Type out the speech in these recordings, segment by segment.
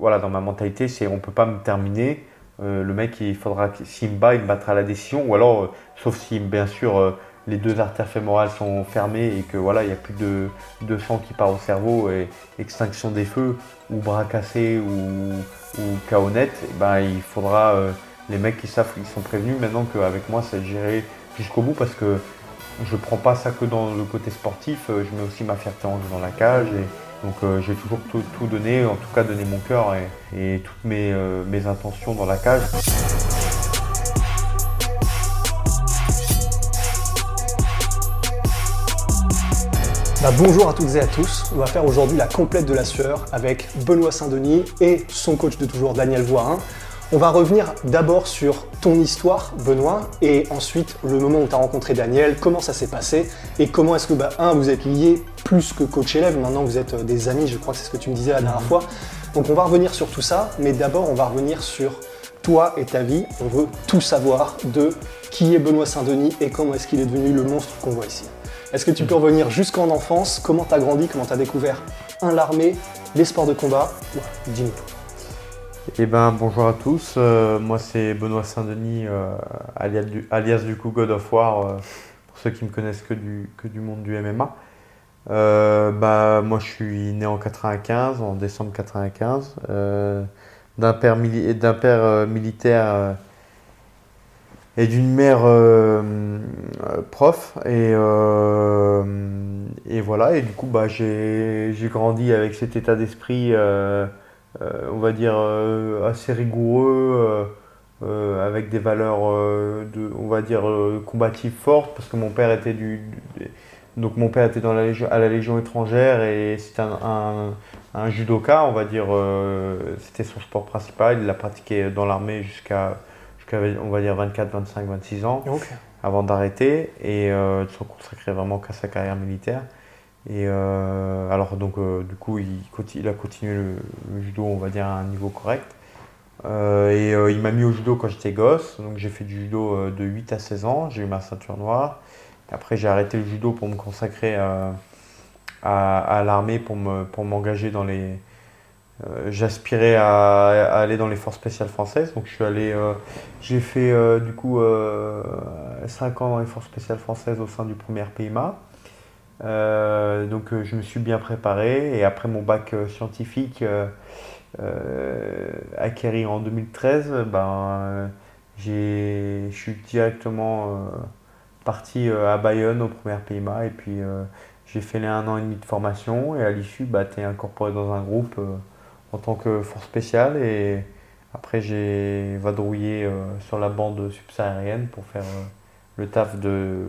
Voilà, dans ma mentalité, c'est on peut pas me terminer. Euh, le mec, il faudra, s'il me bat, il me battra la décision. Ou alors, euh, sauf si, bien sûr, euh, les deux artères fémorales sont fermées et que voilà, il n'y a plus de, sang qui part au cerveau et extinction des feux ou bras cassés ou, ou eh ben, il faudra les mecs qui savent qu'ils sont prévenus maintenant qu'avec moi c'est géré jusqu'au bout parce que je prends pas ça que dans le côté sportif, je mets aussi ma fierté en jeu dans la cage donc j'ai toujours tout, donné, en tout cas donné mon cœur et, toutes mes, mes intentions dans la cage. Bah, bonjour à toutes et à tous. On va faire aujourd'hui la complète de la sueur avec Benoît Saint-Denis et son coach de toujours Daniel Voirin. On va revenir d'abord sur ton histoire, Benoît, et ensuite le moment où tu as rencontré Daniel, comment ça s'est passé et comment est-ce que, bah, un, vous êtes liés plus que coach-élève, maintenant vous êtes euh, des amis, je crois que c'est ce que tu me disais la dernière fois. Donc on va revenir sur tout ça, mais d'abord on va revenir sur toi et ta vie. On veut tout savoir de qui est Benoît Saint-Denis et comment est-ce qu'il est devenu le monstre qu'on voit ici. Est-ce que tu peux revenir jusqu'en enfance? Comment tu as grandi? Comment tu as découvert? Un l'armée, les sports de combat? Dis-nous. Eh ben, bonjour à tous. Euh, moi, c'est Benoît Saint-Denis, euh, alias, du, coup God of War, euh, pour ceux qui me connaissent que du, que du monde du MMA. bah, moi, je suis né en 95, en décembre 95, d'un père, militaire et d'une mère prof. Et, et voilà, et du coup, bah, j'ai grandi avec cet état d'esprit, on va dire, assez rigoureux. avec des valeurs de, on va dire combatives fortes parce que mon père était du, donc mon père était dans la à la Légion étrangère et c'était un, un, judoka on va dire c'était son sport principal il l'a pratiqué dans l'armée jusqu'à on va dire 24, 25, 26 ans avant d'arrêter et euh, de se consacrer vraiment qu'à sa carrière militaire. Et euh, alors donc euh, du coup il, a continué le, judo on va dire à un niveau correct. et il m'a mis au judo quand j'étais gosse, donc j'ai fait du judo de 8 à 16 ans, j'ai eu ma ceinture noire. Après j'ai arrêté le judo pour me consacrer à, l'armée, pour m'engager pour dans les, euh, j'aspirais à, aller dans les forces spéciales françaises. Donc je suis allé, euh, j'ai fait euh, du coup 5 ans dans les forces spéciales françaises au sein du premier PIMA. Donc je me suis bien préparé. Et après mon bac scientifique acquéri en 2013, ben, je suis directement parti à Bayonne au premier PIMA et puis j'ai fait les un an et demi de formation. Et à l'issue, bah, tu es incorporé dans un groupe en tant que force spéciale. Et après j'ai vadrouillé euh, sur la bande subsaharienne pour faire euh, le taf de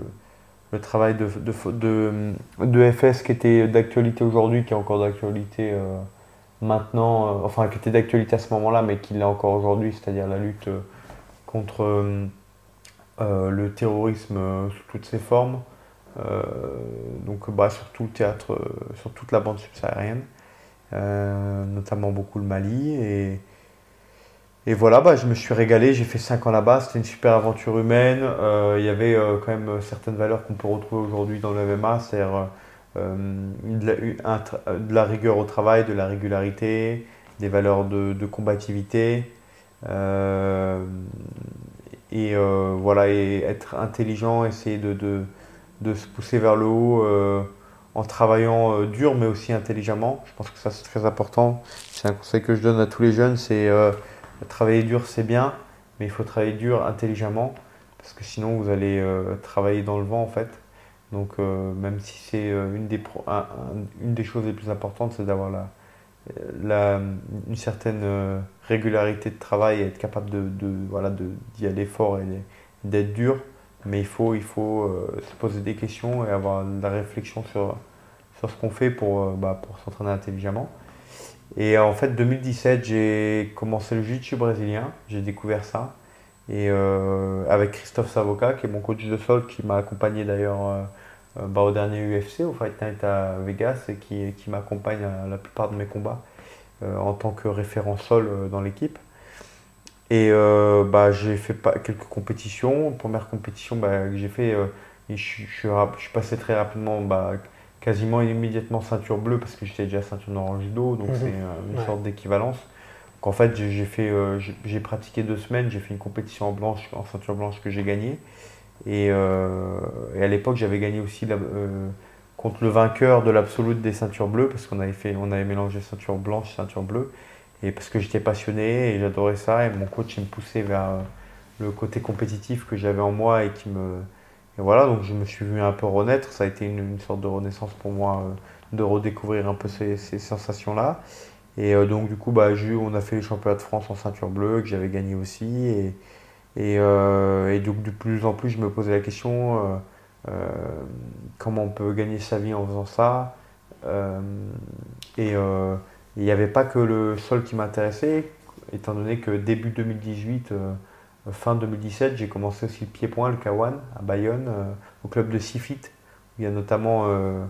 le travail de, de, de, FS qui était d'actualité aujourd'hui, qui est encore d'actualité euh, maintenant, enfin qui était d'actualité à ce moment-là, mais qui l'est encore aujourd'hui, c'est-à-dire la lutte contre le terrorisme sous toutes ses formes, donc bah, sur tout le théâtre, sur toute la bande subsaharienne. Euh, notamment beaucoup le Mali. Et voilà, bah, je me suis régalé, j'ai fait 5 ans là-bas, c'était une super aventure humaine. Euh, il y avait euh, quand même certaines valeurs qu'on peut retrouver aujourd'hui dans le MMA, c'est-à-dire de, la, rigueur au travail, de la régularité, des valeurs de, combativité. et voilà, et être intelligent, essayer de, de, se pousser vers le haut en travaillant euh, dur mais aussi intelligemment. Je pense que ça c'est très important. C'est un conseil que je donne à tous les jeunes, c'est euh, travailler dur c'est bien, mais il faut travailler dur intelligemment parce que sinon vous allez euh, travailler dans le vent en fait. Donc même si c'est une, des une des choses les plus importantes, c'est d'avoir une certaine régularité de travail et être capable de, voilà d'y aller fort et d'être dur mais il faut, il faut euh, se poser des questions et avoir de la réflexion sur, sur ce qu'on fait pour, bah, pour s'entraîner intelligemment. Et en fait, 2017, j'ai commencé le jiu-jitsu brésilien, j'ai découvert ça. Et avec Christophe Savoca, qui est mon coach de sol, qui m'a accompagné d'ailleurs bah, au dernier UFC, au Fight Night à Vegas, et qui, qui m'accompagne à la plupart de mes combats en tant que référent sol dans l'équipe. Et euh, bah, j'ai fait quelques compétitions. Première compétition bah, que j'ai fait, euh, je, suis, passé très rapidement, bah, quasiment immédiatement ceinture bleue parce que j'étais déjà ceinture noire en judo, donc mhm. c'est euh, une sorte d'équivalence. Donc en fait, j'ai fait, j'ai pratiqué deux semaines, j'ai fait une compétition en blanche, en ceinture blanche que j'ai gagnée. Et, à l'époque, j'avais gagné aussi contre le vainqueur de l'absolute des ceintures bleues parce qu'on avait fait, on avait mélangé ceinture blanche, ceinture bleue. Et parce que j'étais passionné et j'adorais ça, et mon coach me poussait vers euh, le côté compétitif que j'avais en moi et qui me. Voilà, donc je me suis vu un peu renaître. Ça a été une, sorte de renaissance pour moi euh, de redécouvrir un peu ces, sensations-là. Et euh, donc, du coup, bah, on a fait les championnats de France en ceinture bleue, que j'avais gagné aussi. Et, et, donc, de plus en plus, je me posais la question comment on peut gagner sa vie en faisant ça et, il n'y avait pas que le sol qui m'intéressait, étant donné que début 2018, euh, fin 2017, j'ai commencé aussi le pied-point, le K1, à Bayonne, euh, au club de Sifit. Il y a notamment euh,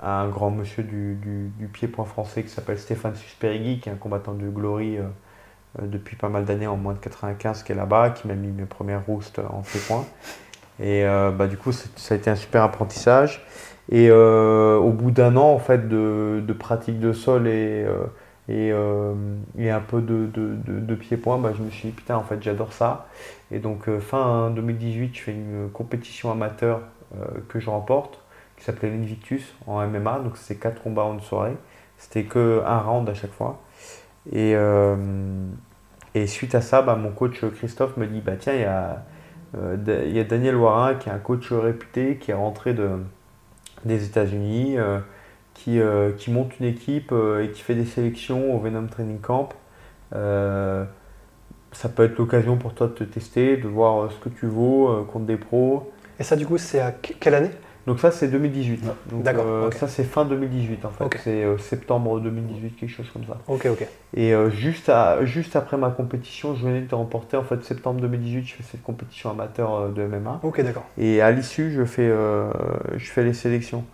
un grand monsieur du, pied-point français qui s'appelle Stéphane Susperigui, qui est un combattant de Glory depuis pas mal d'années, en moins de 95, qui est là-bas, qui m'a mis mes premières roustes en pied-point. Et bah, du coup, ça a été un super apprentissage. Et euh, au bout d'un an en fait, de, de, pratique de sol et, euh, et, euh, et un peu de, de, de pied-point, bah, je me suis dit putain en fait j'adore ça. Et donc fin 2018, je fais une compétition amateur que je remporte qui s'appelait l'Invictus en MMA. Donc c'est quatre combats en une soirée. C'était que un round à chaque fois. Et, et suite à ça, bah, mon coach Christophe me dit bah tiens il y a, y a Daniel Warin qui est un coach réputé qui est rentré de des États-Unis, euh, qui, euh, qui, monte une équipe euh, et qui fait des sélections au Venom Training Camp. ça peut être l'occasion pour toi de te tester, de voir ce que tu vaux contre des pros. Et ça, du coup, c'est à quelle année? Donc ça c'est 2018. D'accord. Euh, ça c'est fin 2018 en fait. C'est euh, septembre 2018, quelque chose comme ça. Ok, ok. Et euh, juste, à, juste après ma compétition, je venais de remporter en fait septembre 2018, je fais cette compétition amateur de MMA. Ok, d'accord. Et à l'issue, je fais, je fais les sélections.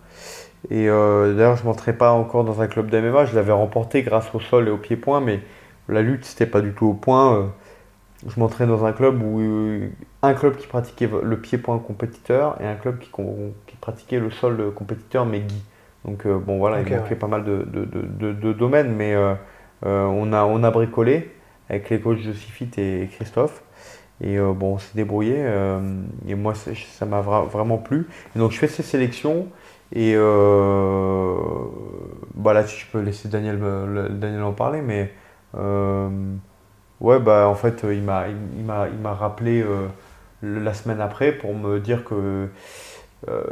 Et d'ailleurs, je ne m'entrais pas encore dans un club d'MMA. Je l'avais remporté grâce au sol et au pied-point, mais la lutte c'était pas du tout au point je m'entraîne dans un club où un club qui pratiquait le pied-point compétiteur et un club qui, qui, pratiquait le sol compétiteur mais Guy. Donc euh, bon voilà, il manquait pas mal de, de, de, domaines, mais euh, euh, on, a, on a bricolé avec les coachs Josephite et Christophe. Et bon, on s'est débrouillé. et moi, ça m'a vraiment plu. Et donc je fais ces sélections. Et bah là, je peux laisser Daniel, Daniel en parler, mais Ouais, bah en fait, il m'a, il, m'a, il m'a rappelé euh, la semaine après pour me dire que euh,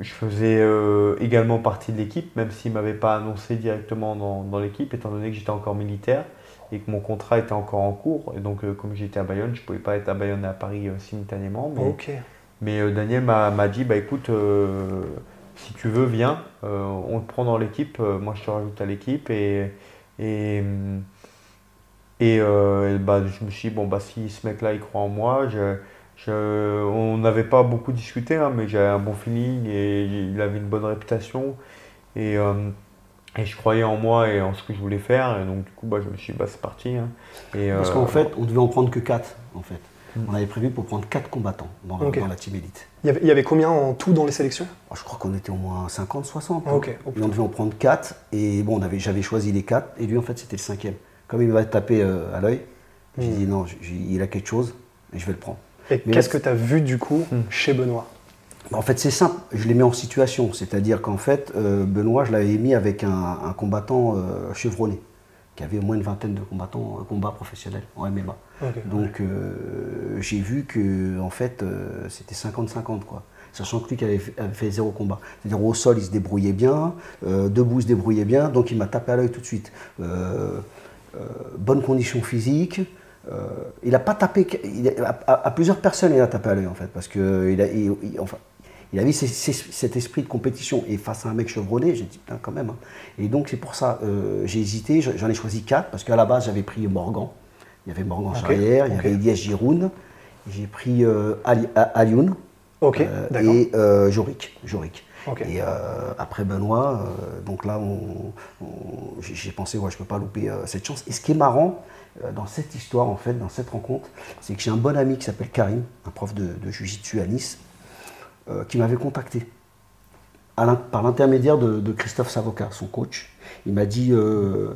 je faisais euh, également partie de l'équipe, même s'il ne m'avait pas annoncé directement dans, dans, l'équipe, étant donné que j'étais encore militaire et que mon contrat était encore en cours. Et donc, comme j'étais à Bayonne, je ne pouvais pas être à Bayonne et à Paris simultanément. Mais, mais Daniel m'a, m'a dit bah écoute, si tu veux, viens, on te prend dans l'équipe, moi je te rajoute à l'équipe et. et et euh, bah, je me suis dit, bon, bah, si ce mec-là, il croit en moi, je, je, on n'avait pas beaucoup discuté, hein, mais j'avais un bon feeling et il avait une bonne réputation. Et, euh, et, je croyais en moi et en ce que je voulais faire. Et donc, du coup, bah, je me suis dit, bah, c'est parti. Hein. Et, Parce qu'en euh, fait, on devait en prendre que 4, en fait. Mm. On avait prévu pour prendre 4 combattants dans, la team élite. Il y, avait, combien en tout dans les sélections? Oh, Je crois qu'on était au moins 50, 60. Hein. et on devait en prendre 4. Et bon, j'avais choisi les 4. Et lui, en fait, c'était le cinquième. Comme il m'a tapé euh, à l'œil, j'ai hmm. dit non, il a quelque chose et je vais le prendre. Et qu'est-ce que tu as vu du coup hmm. chez Benoît? En fait, c'est simple, je l'ai mis en situation. C'est-à-dire qu'en fait, euh, Benoît, je l'avais mis avec un, combattant euh, chevronné, qui avait au moins une vingtaine de combattants, combats professionnels en MMA. Donc, j'ai vu que, en fait, c'était 50-50, quoi. Sachant que lui qui avait fait, zéro combat. C'est-à-dire au sol, il se débrouillait bien, debout, il se débrouillait bien, donc il m'a tapé à l'œil tout de suite. Euh, bonne condition physique. Euh, il n'a pas tapé, à, plusieurs personnes il a tapé à l'œil en fait, parce qu'il a, il, enfin, Il avait cet esprit de compétition. Et face à un mec chevronné, j'ai dit, putain, quand même. Hein. Et donc, c'est pour ça, euh, j'ai hésité. J'en ai choisi quatre, parce qu'à la base, j'avais pris Morgan. Il y avait Morgan Charrière, il y avait Elias Giroun. J'ai pris euh, Alioun. Euh, et euh, Jorik. Jorik. Et après Benoît, donc là, j'ai pensé, ouais, je ne peux pas louper cette chance. Et ce qui est marrant dans cette histoire, en fait, dans cette rencontre, c'est que j'ai un bon ami qui s'appelle Karim, un prof de, de Jiu-Jitsu à Nice, qui m'avait contacté par l'intermédiaire de, Christophe Savoca, son coach. Il m'a dit,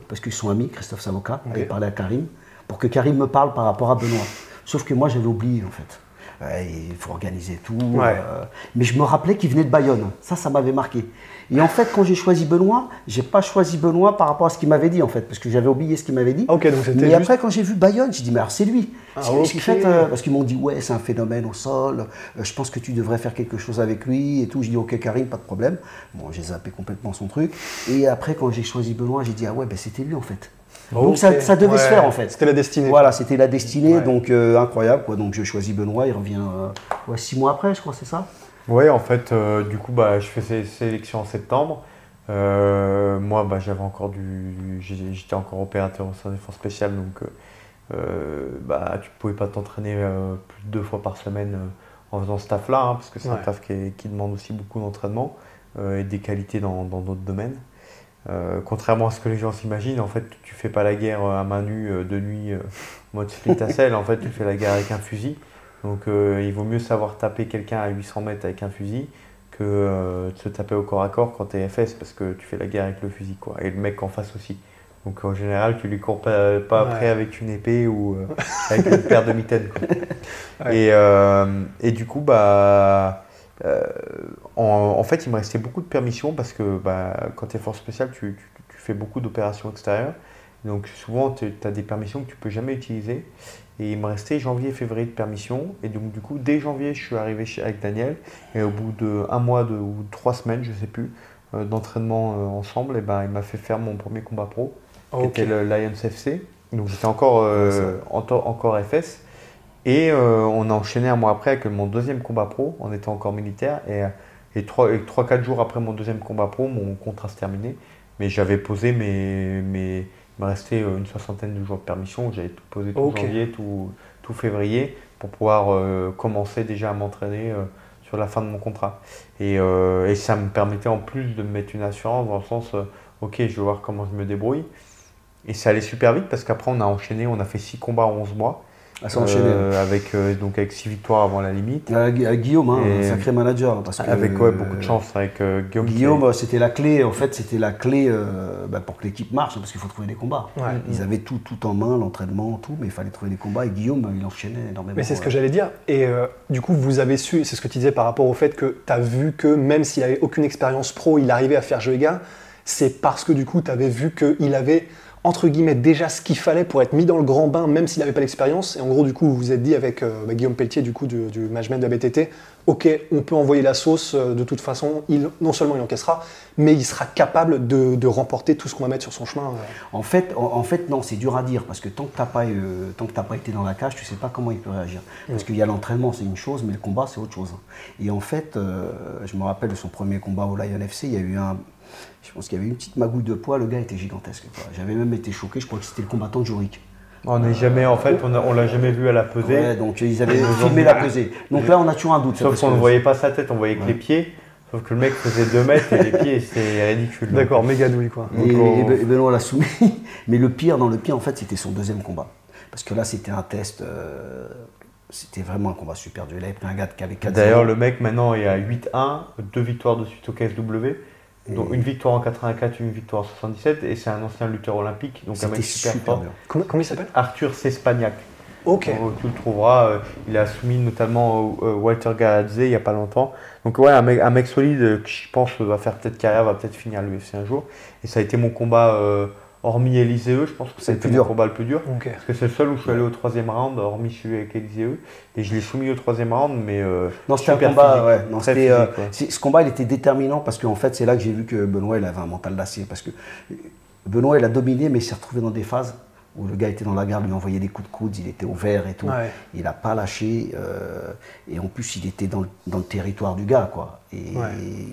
parce qu'ils sont amis, Christophe Savoca, il avait parlé à Karim, pour que Karim me parle par rapport à Benoît. Sauf que moi, j'avais oublié, en fait. il faut organiser tout. Euh, mais je me rappelais qu'il venait de Bayonne. Ça, ça m'avait marqué. Et en fait, quand j'ai choisi Benoît, j'ai pas choisi Benoît par rapport à ce qu'il m'avait dit, en fait, parce que j'avais oublié ce qu'il m'avait dit. Ok, donc mais après, quand j'ai vu Bayonne, j'ai dit, mais alors c'est lui. Ah, fait, euh, parce qu'ils m'ont dit, ouais, c'est un phénomène au sol, euh, je pense que tu devrais faire quelque chose avec lui et tout. Je dis, ok, Karim, pas de problème. Bon, j'ai zappé complètement son truc. Et après, quand j'ai choisi Benoît, j'ai dit, ah ouais, ben, c'était lui, en fait. Donc ça, devait se faire en fait. C'était la destinée. Voilà, c'était la destinée, donc euh, incroyable quoi. Donc je choisis Benoît, il revient six mois après, je crois, c'est ça? Oui, en fait, euh, du coup, bah, je fais ces sélections en septembre. moi, bah, j'avais encore du, j'étais encore opérateur au sein des forces spéciales, donc bah, tu pouvais pas t'entraîner plus de deux fois par semaine en faisant ce taf-là, hein, parce que c'est un taf qui, demande aussi beaucoup d'entraînement et des qualités dans d'autres domaines. Euh, contrairement à ce que les gens s'imaginent, en fait, tu fais pas la guerre à main nue euh, de nuit, euh, mode split à en fait, tu fais la guerre avec un fusil. Donc, il vaut mieux savoir taper quelqu'un à 800 mètres avec un fusil que de se taper au corps à corps quand tu es FS parce que tu fais la guerre avec le fusil, quoi. Et le mec en face aussi. Donc, en général, tu lui cours pas, après avec une épée ou avec une paire de mitaines. Et, et, du coup, bah euh, en, fait, il me restait beaucoup de permissions parce que bah, quand tu es force spéciale, tu, fais beaucoup d'opérations extérieures. Donc souvent, tu as des permissions que tu peux jamais utiliser. Et il me restait janvier, février de permission. Et donc du coup, dès janvier, je suis arrivé chez, avec Daniel. Et au bout d'un mois de, ou trois semaines, je sais plus, euh, d'entraînement euh, ensemble, et ben, il m'a fait faire mon premier combat pro, qui était le Lions FC. Donc j'étais encore, encore FS. Et euh, on a enchaîné un mois après avec mon deuxième combat pro en étant encore militaire. Et, et 3-4 jours après mon deuxième combat pro, mon contrat se terminait. Mais j'avais posé mes, mes. Il me restait euh, une soixantaine de jours de permission. J'avais tout posé tout janvier, tout, tout, février pour pouvoir euh, commencer déjà à m'entraîner sur la fin de mon contrat. Et, et, ça me permettait en plus de me mettre une assurance dans le sens ok, je vais voir comment je me débrouille. Et ça allait super vite parce qu'après on a enchaîné, on a fait 6 combats en 11 mois. À s'enchaîner. Euh, avec, euh, donc avec 6 victoires avant la limite. Guillaume, hein, un sacré manager. Parce que, avec beaucoup de chance avec euh, Guillaume. Guillaume, c'était la clé, en fait, c'était la clé bah, pour que l'équipe marche, parce qu'il faut trouver des combats. Ils avaient tout, tout en main, l'entraînement, tout, mais il fallait trouver des combats. Et Guillaume, il enchaînait énormément. Mais c'est ce que j'allais dire. Et du coup, vous avez su, c'est ce que tu disais par rapport au fait que tu as vu que même s'il n'avait aucune expérience pro, il arrivait à faire jeu gars. C'est parce que du coup, tu avais vu qu'il avait entre guillemets déjà ce qu'il fallait pour être mis dans le grand bain, même s'il n'avait pas l'expérience. Et en gros, du coup, vous vous êtes dit avec euh, bah, Guillaume Pelletier, du coup, du, management de la BTT, ok, on peut envoyer la sauce, euh, de toute façon, il, non seulement il encaissera, mais il sera capable de, remporter tout ce qu'on va mettre sur son chemin. Euh. En, fait, en, fait, non, c'est dur à dire, parce que tant que tu n'as pas, pas été dans la cage, tu ne sais pas comment il peut réagir. Parce qu'il y a l'entraînement, c'est une chose, mais le combat, c'est autre chose. Et en fait, je me rappelle de son premier combat au Lion FC, il y a eu un je pense qu'il y avait une petite magouille de poids, le gars était gigantesque. J'avais même été choqué, je crois que c'était le combattant de Jorik. On n'est jamais, en fait, on, on l'a jamais vu à la pesée. Ouais, donc ils avaient filmé la pesée. Donc là, on a toujours un doute. Sauf qu'on ne voyait pas sa tête, on voyait que les pieds. Sauf que le mec faisait 2 mètres et les pieds, c'est ridicule. D'accord, méga douille quoi. Et, et, Benoît l'a soumis. Mais le pire dans le pire, en fait, c'était son deuxième combat. Parce que là, c'était un test. Euh, c'était vraiment un combat super dur. Il avait pris un gars qui avait 4 D'ailleurs, le mec maintenant est à 8-1, deux victoires de suite au KSW. Donc une victoire en 84, une victoire en 77, et c'est un ancien lutteur olympique, donc un mec super, fort. Comment, il s'appelle? Arthur Cespagnac. Ok. tu le trouveras. Euh, il a soumis notamment euh, Walter Garadze il n'y a pas longtemps. Donc ouais, un mec, un mec solide qui je pense va faire peut-être carrière, va peut-être finir l'UFC un jour. Et ça a été mon combat euh, hormis Elisée, je pense que c'est le plus dur. combat le plus dur. Parce que c'est le seul où je suis allé au troisième round, hormis celui avec Elisée. Et je l'ai soumis au troisième round, mais. Euh, non, c'était un combat, ouais. Non, euh, ce combat, il était déterminant parce qu'en fait, c'est là que j'ai vu que Benoît, il avait un mental d'acier. Parce que Benoît, il a dominé, mais il s'est retrouvé dans des phases où le gars était dans la garde, lui envoyait des coups de coude, il était au vert et tout. Il n'a pas lâché. Euh, et en plus, il était dans, le territoire du gars, quoi. Et,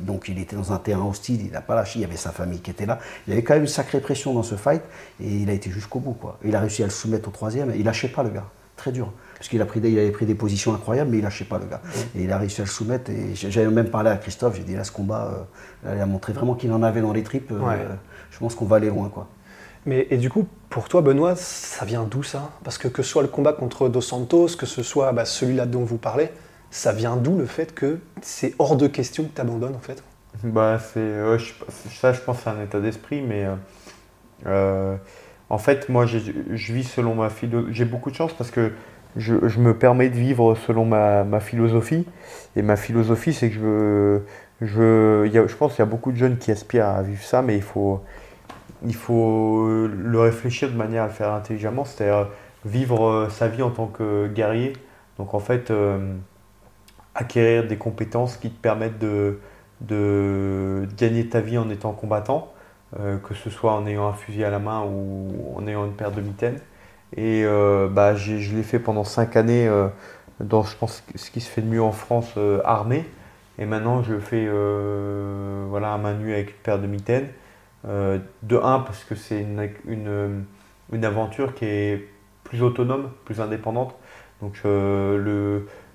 donc, il était dans un terrain hostile, il n'a pas lâché. Il y avait sa famille qui était là. Il y avait quand même une sacrée pression dans ce fight. Et il a été jusqu'au bout, quoi. Il a réussi à le soumettre au troisième. Il lâchait pas, le gars. Très dur. Parce qu'il a pris il avait pris des positions incroyables, mais il lâchait pas, le gars. Et il a réussi à le soumettre. Et j'avais même parlé à Christophe. J'ai dit, là, ce combat, euh, il a montré vraiment qu'il en avait dans les tripes. Euh, je pense qu'on va aller loin, quoi. Mais, et du coup, pour toi, Benoît, ça vient d'où ça? Parce que que ce soit le combat contre Dos Santos, que ce soit bah, celui-là dont vous parlez, ça vient d'où le fait que c'est hors de question que tu abandonnes en fait? Bah, c'est, Ça, je pense, c'est un état d'esprit, mais euh, euh, en fait, moi, je vis selon ma philosophie. J'ai beaucoup de chance parce que je, me permets de vivre selon ma, philosophie. Et ma philosophie, c'est que je veux. Je, je pense qu'il y a beaucoup de jeunes qui aspirent à vivre ça, mais il faut, il faut euh, le réfléchir de manière à le faire intelligemment, c'est-à-dire vivre euh, sa vie en tant que guerrier. Donc en fait, euh, acquérir des compétences qui te permettent de, gagner ta vie en étant combattant, que ce soit en ayant un fusil à la main ou en ayant une paire de mitaines. Et bah, je l'ai fait pendant 5 années dans, je pense, ce qui se fait de mieux en France, armée. Et maintenant, je fais voilà, à main avec une paire de mitaines. Euh, de un, parce que c'est une, une, aventure qui est plus autonome, plus indépendante. Donc euh,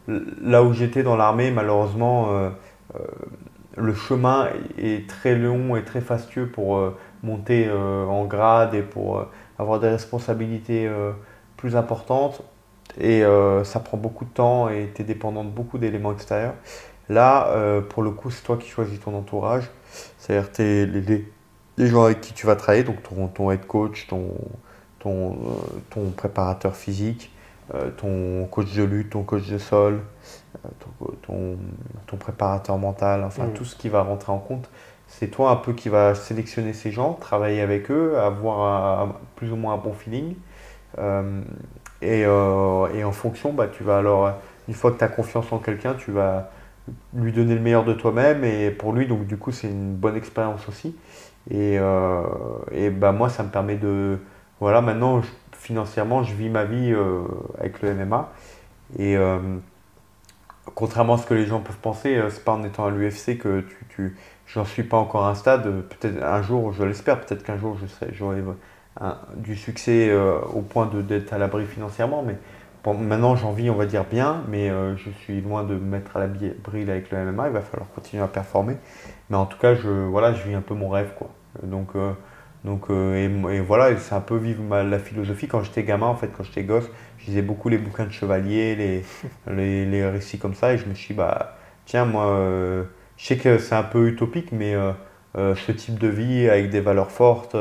le, là où j'étais dans l'armée, malheureusement, euh, le chemin est très long et très fastueux pour monter en grade et pour avoir des responsabilités plus importantes. Et ça prend beaucoup de temps et tu es dépendant de beaucoup d'éléments extérieurs. Là, pour le coup, c'est toi qui choisis ton entourage. C'est-à-dire les, les, les gens avec qui tu vas travailler, donc ton, ton head coach, ton, ton, euh, ton préparateur physique, euh, ton coach de lutte, ton coach de sol, euh, ton, ton, préparateur mental, enfin mm. tout ce qui va rentrer en compte. C'est toi un peu qui va sélectionner ces gens, travailler avec eux, avoir plus ou moins un bon feeling. et, et, en fonction, bah, tu vas alors, une fois que tu as confiance en quelqu'un, tu vas lui donner le meilleur de toi-même. Et pour lui, donc du coup, c'est une bonne expérience aussi. Et, euh, bah, moi, ça me permet de. Voilà, maintenant, financièrement, je vis ma vie euh, avec le MMA. Et euh, contrairement à ce que les gens peuvent penser, c'est pas en étant à l'UFC que tu. tu J'en suis pas encore à un stade. Peut-être un jour, je l'espère, peut-être qu'un jour, j'aurai du succès au point d'être à l'abri financièrement. Mais maintenant, j'en vis, on va dire bien, mais je suis loin de me mettre à l'abri avec le MMA. Il va falloir continuer à performer. Mais en tout cas, je, voilà, je vis un peu mon rêve. Quoi. Donc, euh, donc, euh, et, voilà, c'est un peu vivre la philosophie. Quand j'étais gamin, en fait, quand j'étais gosse, je lisais beaucoup les bouquins de chevaliers, les, les, les, récits comme ça. Et je me suis dit, bah, tiens, moi, euh, je sais que c'est un peu utopique, mais ce type de vie avec des valeurs fortes,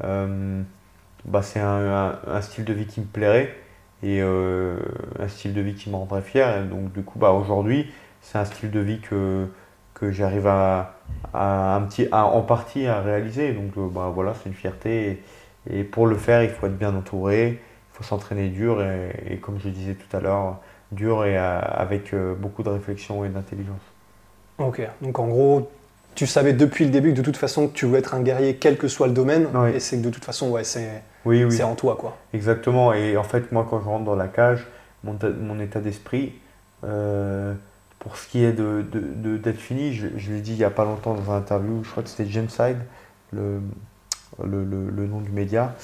bah, c'est un, un, style de vie qui me plairait et un style de vie qui me rendrait fier. Et donc, du coup, bah, aujourd'hui, c'est un style de vie que que j'arrive à, un petit, en partie à réaliser. Donc euh, bah, voilà, c'est une fierté. Et, pour le faire, il faut être bien entouré, il faut s'entraîner dur et, comme je disais tout à l'heure, dur et euh, avec euh, beaucoup de réflexion et d'intelligence. Ok, donc en gros, tu savais depuis le début que de toute façon que tu voulais être un guerrier quel que soit le domaine, et c'est que de toute façon, ouais, c'est oui, oui. en toi. quoi. Exactement, et en fait, moi quand je rentre dans la cage, mon, mon état d'esprit, pour ce qui est d'être de, de, fini, je, je l'ai dit il n'y a pas longtemps dans une interview, je crois que c'était James le, le, le, nom du média.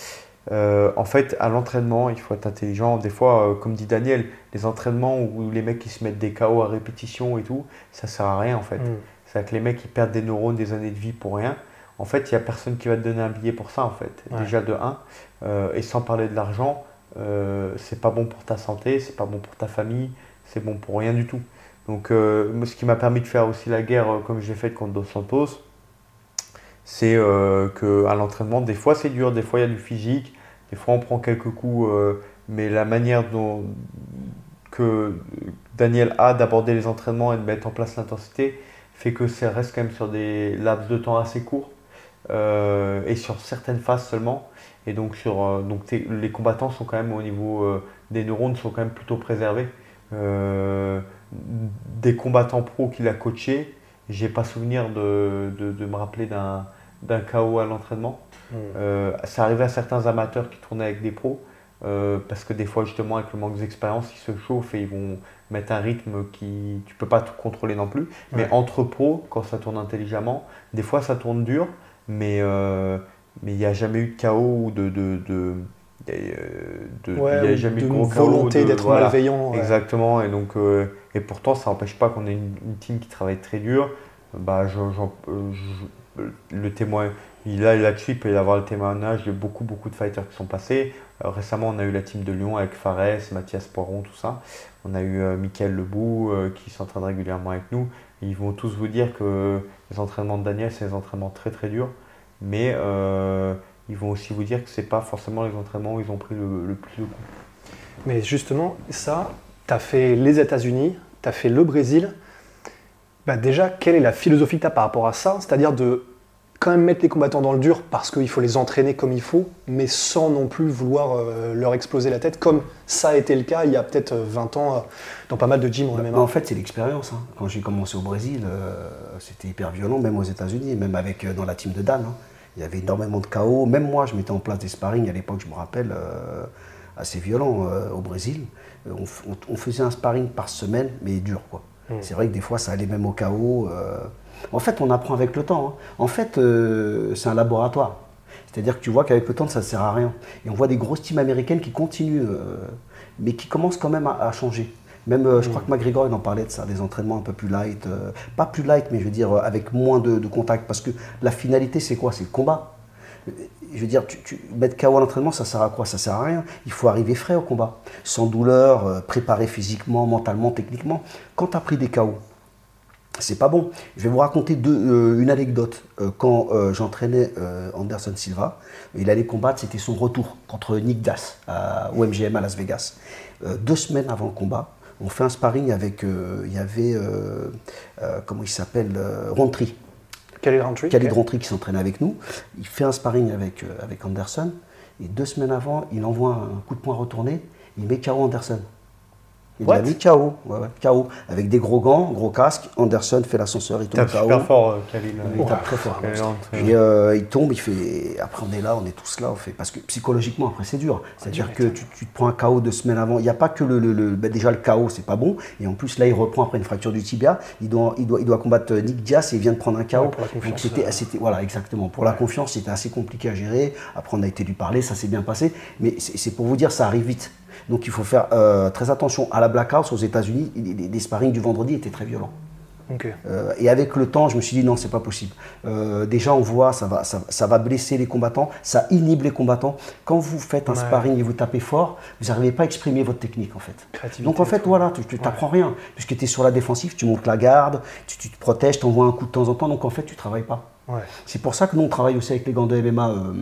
Euh, en fait, à l'entraînement, il faut être intelligent. Des fois, euh, comme dit Daniel, les entraînements où les mecs qui se mettent des KO à répétition et tout, ça sert à rien en fait. Mm. C'est-à-dire que les mecs qui perdent des neurones, des années de vie pour rien. En fait, il n'y a personne qui va te donner un billet pour ça en fait. Déjà de 1. Euh, et sans parler de l'argent, c'est pas bon pour ta santé, c'est pas bon pour ta famille, c'est bon pour rien du tout. Donc, euh, ce qui m'a permis de faire aussi la guerre euh, comme j'ai fait contre Dos Santos, c'est euh, qu'à l'entraînement, des fois c'est dur, des fois il y a du physique, des fois on prend quelques coups, mais la manière dont que Daniel a d'aborder les entraînements et de mettre en place l'intensité fait que ça reste quand même sur des laps de temps assez courts et sur certaines phases seulement. Et donc, sur, donc les combattants sont quand même au niveau des neurones sont quand même plutôt préservés des combattants pro qu'il a coachés, j'ai pas souvenir de, de, me rappeler d'un d'un KO à l'entraînement. Hmm. Euh, ça arrivait à certains amateurs qui tournaient avec des pros, euh, parce que des fois, justement, avec le manque d'expérience, ils se chauffent et ils vont mettre un rythme qui. Tu peux pas tout contrôler non plus. Mais entre pros, quand ça tourne intelligemment, des fois ça tourne dur, mais euh, mais il n'y a jamais eu de KO ou de. de, de euh, de- il Ouais, y a jamais eu de gros volonté d'être voilà. malveillant. ouais. Exactement, et donc euh, et pourtant ça n'empêche pas qu'on ait une, une team qui travaille très dur. Bah, je- je- le témoin, il a là-dessus, il peut y avoir le témoignage de beaucoup beaucoup de fighters qui sont passés. Euh, récemment, on a eu la team de Lyon avec Fares, Mathias Poiron, tout ça. On a eu euh, Mickaël Lebout euh, qui s'entraîne régulièrement avec nous. Ils vont tous vous dire que les entraînements de Daniel, c'est des entraînements très très durs, mais euh, ils vont aussi vous dire que c'est pas forcément les entraînements où ils ont pris le, le plus de coups. Mais justement, ça, tu as fait les États-Unis, tu as fait le Brésil. Bah déjà, quelle est la philosophie que tu as par rapport à ça? C'est-à-dire de quand même mettre les combattants dans le dur parce qu'il faut les entraîner comme il faut, mais sans non plus vouloir euh, leur exploser la tête, comme ça a été le cas il y a peut-être euh, 20 ans euh, dans pas mal de gyms en Bah, MMA. en fait, c'est l'expérience. hein. Quand j'ai commencé au Brésil, euh, c'était hyper violent, même aux États-Unis, même avec euh, dans la team de Dan. hein. Il y avait énormément de chaos. Même moi, je mettais en place des sparring à l'époque, je me rappelle, euh, assez violents euh, au Brésil. Euh, on, f- on- on faisait un sparring par semaine, mais dur, quoi. Mm. C'est vrai que des fois, ça allait même au chaos. En fait, on apprend avec le temps. hein. En fait, c'est un laboratoire. C'est-à-dire que tu vois qu'avec le temps, ça ne sert à rien. Et on voit des grosses teams américaines qui continuent, mais qui commencent quand même à, à changer. Même, euh, je crois que McGregor, il en parlait de ça, des entraînements un peu plus light. euh, pas plus light, mais je veux dire, euh, avec moins de, de contact. Parce que la finalité, c'est quoi? C'est le combat. Je veux dire, tu, tu- mettre KO à l'entraînement, ça sert à quoi? Ça sert à rien. Il faut arriver frais au combat. Sans douleur, préparé physiquement, mentalement, techniquement. Quand tu as pris des KO, c'est pas bon. Je vais vous raconter deux- euh, une anecdote. Euh, quand euh, j'entraînais Anderson Silva, il allait combattre, c'était son retour contre Nick Das à- au MGM à Las Vegas. Deux semaines avant le combat, on fait un sparring avec, euh, il y avait, euh, euh, comment il s'appelle, Rontry. Le round Khalid Rontry qui s'entraîne avec nous. Il fait un sparring avec, avec Anderson. Et deux semaines avant, il envoie un coup de poing retourné. Il met KO Anderson. Il What? a mis KO, ouais, ouais, KO. Avec des gros gants, gros casque. Anderson fait l'ascenseur, il tombe KO. super fort, euh, Khalil. Il tape très fort. Rentre, euh, euh, il tombe, il fait. Après, on est là, on est tous là, on fait. Parce que psychologiquement, après, c'est dur. C'est-à-dire que tu, tu te prends un KO deux semaines avant. Il n'y a pas que le. le- le- ben, déjà, le KO, c'est pas bon. Et en plus, là, il reprend après une fracture du tibia. Il doit, il doit, il doit combattre Nick Diaz et il vient de prendre un KO. Ouais, pour la confiance, Donc, c'était, euh. c'était- voilà, exactement. Pour la confiance, c'était assez compliqué à gérer. Après, on a été lui parler, ça s'est bien passé. Mais c'est, c'est pour vous dire, ça arrive vite. Donc, il faut faire euh, très attention. À la Black House, aux États-Unis, les, sparring du vendredi étaient très violents. Euh, et avec le temps, je me suis dit non, c'est pas possible. Euh, déjà, on voit, ça va, ça, ça va blesser les combattants, ça inhibe les combattants. Quand vous faites un Ouais. sparring et vous tapez fort, vous n'arrivez pas à exprimer votre technique en fait. Créativité Donc en fait, voilà, tu n'apprends rien. Puisque tu es sur la défensive, tu montes la garde, tu, tu te protèges, tu envoies un coup de temps en temps, donc en fait, tu travailles pas. Ouais. C'est pour ça que nous, on travaille aussi avec les gants de MMA euh,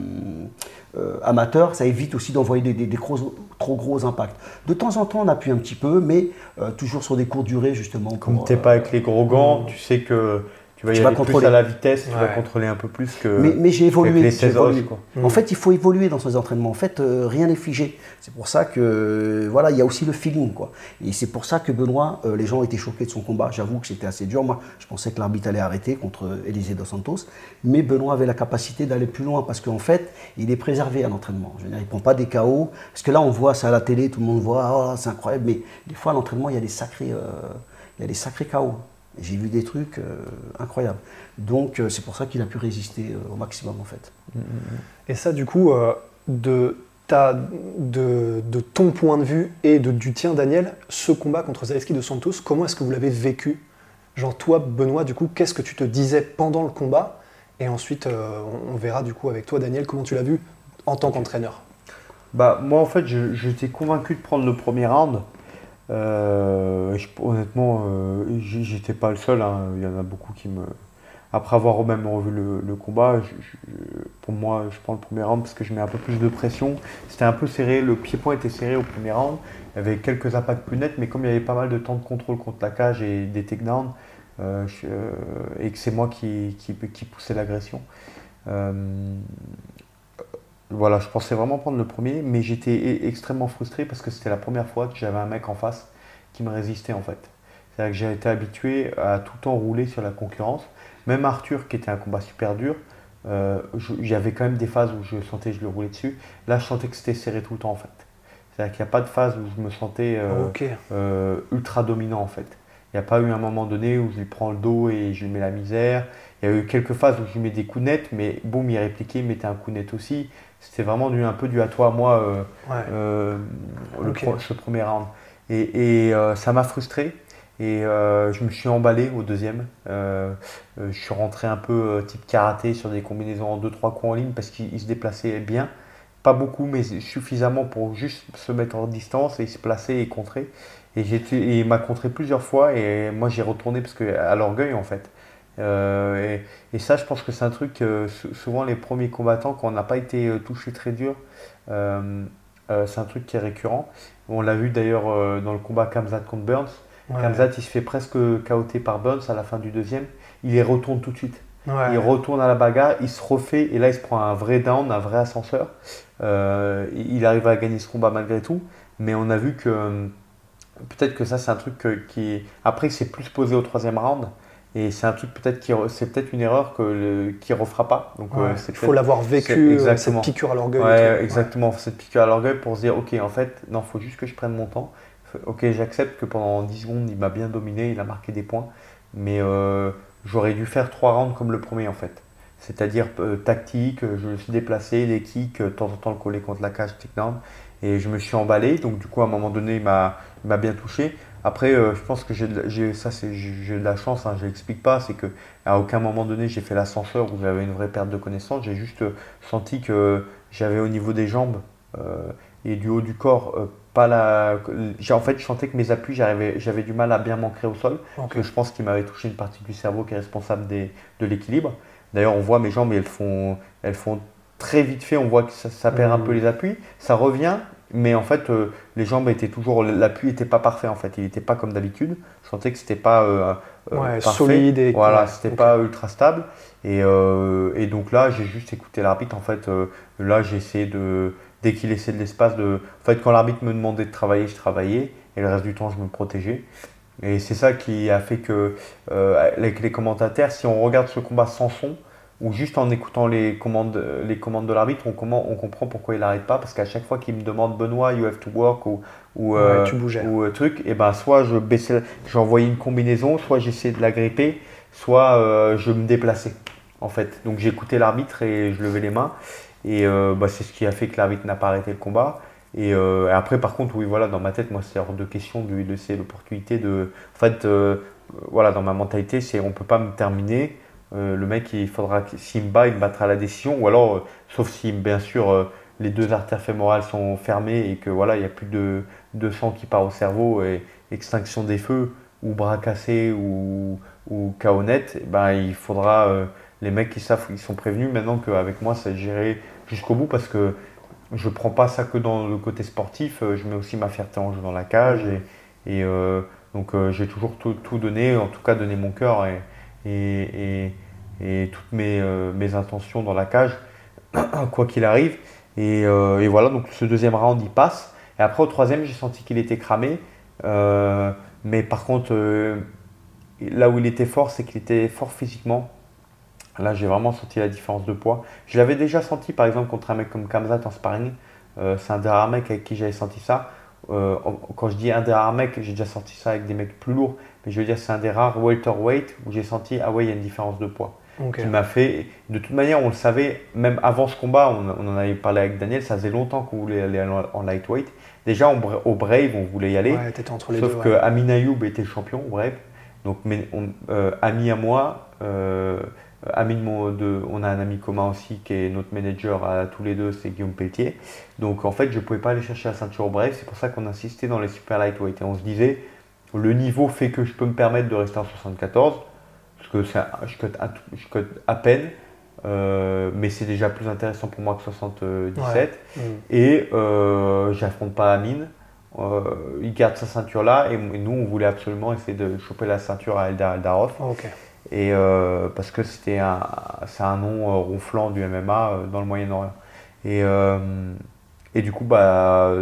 euh, amateurs. Ça évite aussi d'envoyer des, des- des gros- trop gros impacts. De temps en temps, on appuie un petit peu, mais euh, toujours sur des courtes durées, justement. Comme pour, t'es euh, pas avec les gros gants, tu sais que tu vas y Tu vas aller plus contrôler. à la vitesse, tu vas Ouais. contrôler un peu plus que Mais, mais j'ai évolué. les j'ai 16 évolué. quoi. En fait, il faut évoluer dans ces entraînements. En fait, euh, rien n'est figé. C'est pour ça que voilà, il y a aussi le feeling, quoi. Et c'est pour ça que Benoît, euh, les gens ont été choqués de son combat. J'avoue que c'était assez dur. Moi, je pensais que l'arbitre allait arrêter contre Élisée dos Santos, mais Benoît avait la capacité d'aller plus loin parce qu'en fait, il est préservé à l'entraînement. Je veux dire, il prend pas des KO parce que là, on voit ça à la télé, tout le monde voit, oh, c'est incroyable. Mais des fois, à l'entraînement, il y a des sacrés, euh, il y a des sacrés KO. J'ai vu des trucs euh, incroyables. Donc, euh, c'est pour ça qu'il a pu résister euh, au maximum, en fait. Et ça, du coup, euh, de, ta, de, de ton point de vue et de, du tien, Daniel, ce combat contre Zaleski de Santos, comment est-ce que vous l'avez vécu? Genre, toi, Benoît, du coup, qu'est-ce que tu te disais pendant le combat? Et ensuite, euh, on, on verra, du coup, avec toi, Daniel, comment tu l'as vu en tant qu'entraîneur? Bah, moi, en fait, je- j'étais convaincu de prendre le premier round. Euh, honnêtement, euh, j'étais pas le seul. hein. Il y en a beaucoup qui me. Après avoir même revu le, combat, pour moi, je prends le premier round parce que je mets un peu plus de pression. C'était un peu serré, le pied-point était serré au premier round. Il y avait quelques impacts plus nets, mais comme il y avait pas mal de temps de contrôle contre la cage et des takedowns, euh, euh, et que c'est moi qui, qui, qui poussais l'agression. Euh, voilà, je pensais vraiment prendre le premier, mais j'étais e- extrêmement frustré parce que c'était la première fois que j'avais un mec en face qui me résistait en fait. C'est-à-dire que j'ai été habitué à tout le temps rouler sur la concurrence. Même Arthur, qui était un combat super dur, il y avait quand même des phases où je sentais que je le roulais dessus. Là, je sentais que c'était serré tout le temps en fait. C'est-à-dire qu'il n'y a pas de phase où je me sentais ultra dominant en fait. Il n'y a pas eu un moment donné où je lui prends le dos et je lui mets la misère. Il y a eu quelques phases où je lui mets des coups nets, mais boum, il répliquait, il mettait un coup net aussi. C'était vraiment du, un peu du à toi, à moi, euh, euh, ce premier round. Et, euh, ça m'a frustré. Et je me suis emballé au deuxième. je suis rentré un peu type karaté sur des combinaisons en 2-3 coups en ligne parce qu'il se déplaçait bien. Pas beaucoup, mais suffisamment pour juste se mettre en distance et se placer et contrer. Et, il m'a contré plusieurs fois et moi j'ai retourné parce que à l'orgueil en fait. Euh, et, ça, je pense que c'est un truc, souvent les premiers combattants, quand on n'a pas été euh, touché très dur, euh, c'est un truc qui est récurrent. On l'a vu d'ailleurs dans le combat Kamzat contre Burns. Kamzat, il se fait presque KOT par Burns à la fin du deuxième. Il les retourne tout de suite. Il retourne à la bagarre, il se refait et là il se prend un vrai down, un vrai ascenseur. il arrive à gagner ce combat malgré tout, mais on a vu que peut-être que ça, c'est un truc qui. Après, c'est plus posé au troisième round. Et c'est un truc peut-être qui c'est peut-être une erreur que qui refera pas. Donc euh, il faut l'avoir vécu euh, cette piqûre à l'orgueil. Ouais, exactement, cette piqûre à l'orgueil pour se dire ok en fait non faut juste que je prenne mon temps. Ok j'accepte que pendant 10 secondes il m'a bien dominé, il a marqué des points, mais euh, j'aurais dû faire trois rounds comme le premier en fait. C'est-à-dire tactique, je me suis déplacé, des kicks, de temps en temps le coller contre la cage, down et je me suis emballé. Donc du coup, à un moment donné, il m'a bien touché. Après, euh, je pense que j'ai ça, c'est j'ai de la chance. Hein, je l'explique pas. C'est que à aucun moment donné, j'ai fait l'ascenseur où j'avais une vraie perte de connaissance. J'ai juste euh, senti que j'avais au niveau des jambes euh, et du haut du corps pas la. En fait, je sentais que mes appuis, j'avais du mal à bien m'ancrer au sol. Que je pense qu'il m'avait touché une partie du cerveau qui est responsable des, de l'équilibre. D'ailleurs, on voit mes jambes, elles font, elles font très vite fait, on voit que ça, perd un peu mmh. les appuis, ça revient, mais en fait, euh, les jambes étaient toujours, l'appui n'était pas parfait en fait, il n'était pas comme d'habitude. Je sentais que c'était pas euh, euh, solide et voilà, c'était pas ultra stable. Et, et donc là, j'ai juste écouté l'arbitre. En fait, là, j'ai essayé de, dès qu'il laissait de l'espace, de, en fait, quand l'arbitre me demandait de travailler, je travaillais, et le reste du temps, je me protégeais. Et c'est ça qui a fait que, avec les commentateurs, si on regarde ce combat sans son, ou juste en écoutant les commandes, les commandes de l'arbitre, on, on, comprend pourquoi il n'arrête pas. Parce qu'à chaque fois qu'il me demande Benoît, you have to work ou, ou, euh, ou euh, truc, et ben soit je baissais, j'envoyais une combinaison, soit j'essayais de la gripper, soit euh, je me déplaçais. En fait, donc j'écoutais l'arbitre et je levais les mains. Et bah, c'est ce qui a fait que l'arbitre n'a pas arrêté le combat. Et, après, par contre, oui, voilà, dans ma tête, moi, c'est hors de question de lui laisser l'opportunité de. En fait, voilà, dans ma mentalité, c'est on peut pas me terminer euh, le mec, il faudra s'il me bat, il me battra la décision. Ou alors, euh, sauf si bien sûr euh, les deux artères fémorales sont fermées et que voilà, il n'y a plus de, sang qui part au cerveau et extinction des feux ou bras cassés ou, ou eh ben, il faudra les mecs qui savent, ils sont prévenus maintenant qu'avec moi, c'est géré jusqu'au bout parce que je ne prends pas ça que dans le côté sportif, je mets aussi ma fierté en jeu dans la cage et, donc j'ai toujours tout, donné, en tout cas donné mon cœur et, toutes mes, euh, mes, intentions dans la cage, quoi qu'il arrive. Euh, et, voilà, donc ce deuxième round, il passe. Et après, au troisième, j'ai senti qu'il était cramé. Euh, mais par contre, là où il était fort, c'est qu'il était fort physiquement. Là, j'ai vraiment senti la différence de poids. Je l'avais déjà senti, par exemple, contre un mec comme Kamzat en sparring. c'est un des rares mecs avec qui j'avais senti ça. quand je dis un des rares mecs, j'ai déjà senti ça avec des mecs plus lourds. Mais je veux dire, c'est un des rares welterweight où j'ai senti, ah ouais, il y a une différence de poids. Qui m'a fait. De toute manière, on le savait, même avant ce combat, on, en avait parlé avec Daniel, ça faisait longtemps qu'on voulait aller en lightweight. Déjà, au Brave, on voulait y aller. Ouais, entre les sauf que Amin Ayoub était champion au Brave. Donc, mais on, euh, Ami à moi, euh, de, on a un ami commun aussi qui est notre manager à tous les deux, c'est Guillaume Pelletier. Donc en fait, je ne pouvais pas aller chercher la ceinture au Brave, c'est pour ça qu'on insistait dans les super lightweight. Et on se disait, le niveau fait que je peux me permettre de rester en 74, parce que je, cote à, peine, euh, mais c'est déjà plus intéressant pour moi que 77. Mm. Et euh, j'affronte pas Amine. Euh, il garde sa ceinture là, et, nous on voulait absolument essayer de choper la ceinture à Eldar Eldarov. Et euh, parce que c'était un, c'est un nom ronflant du MMA dans le Moyen-Orient. Et, et du coup, bah,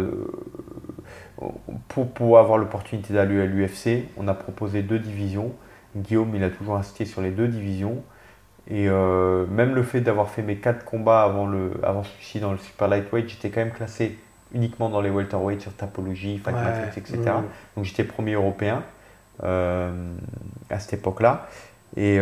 pour pouvoir avoir l'opportunité d'aller à l'UFC, on a proposé deux divisions. Guillaume, il a toujours insisté sur les deux divisions. Et même le fait d'avoir fait mes 4 combats avant, le, avant celui-ci dans le super lightweight, j'étais quand même classé uniquement dans les welterweight sur Tapologie, Fight Matrix, etc. Donc j'étais premier européen à cette époque-là. Et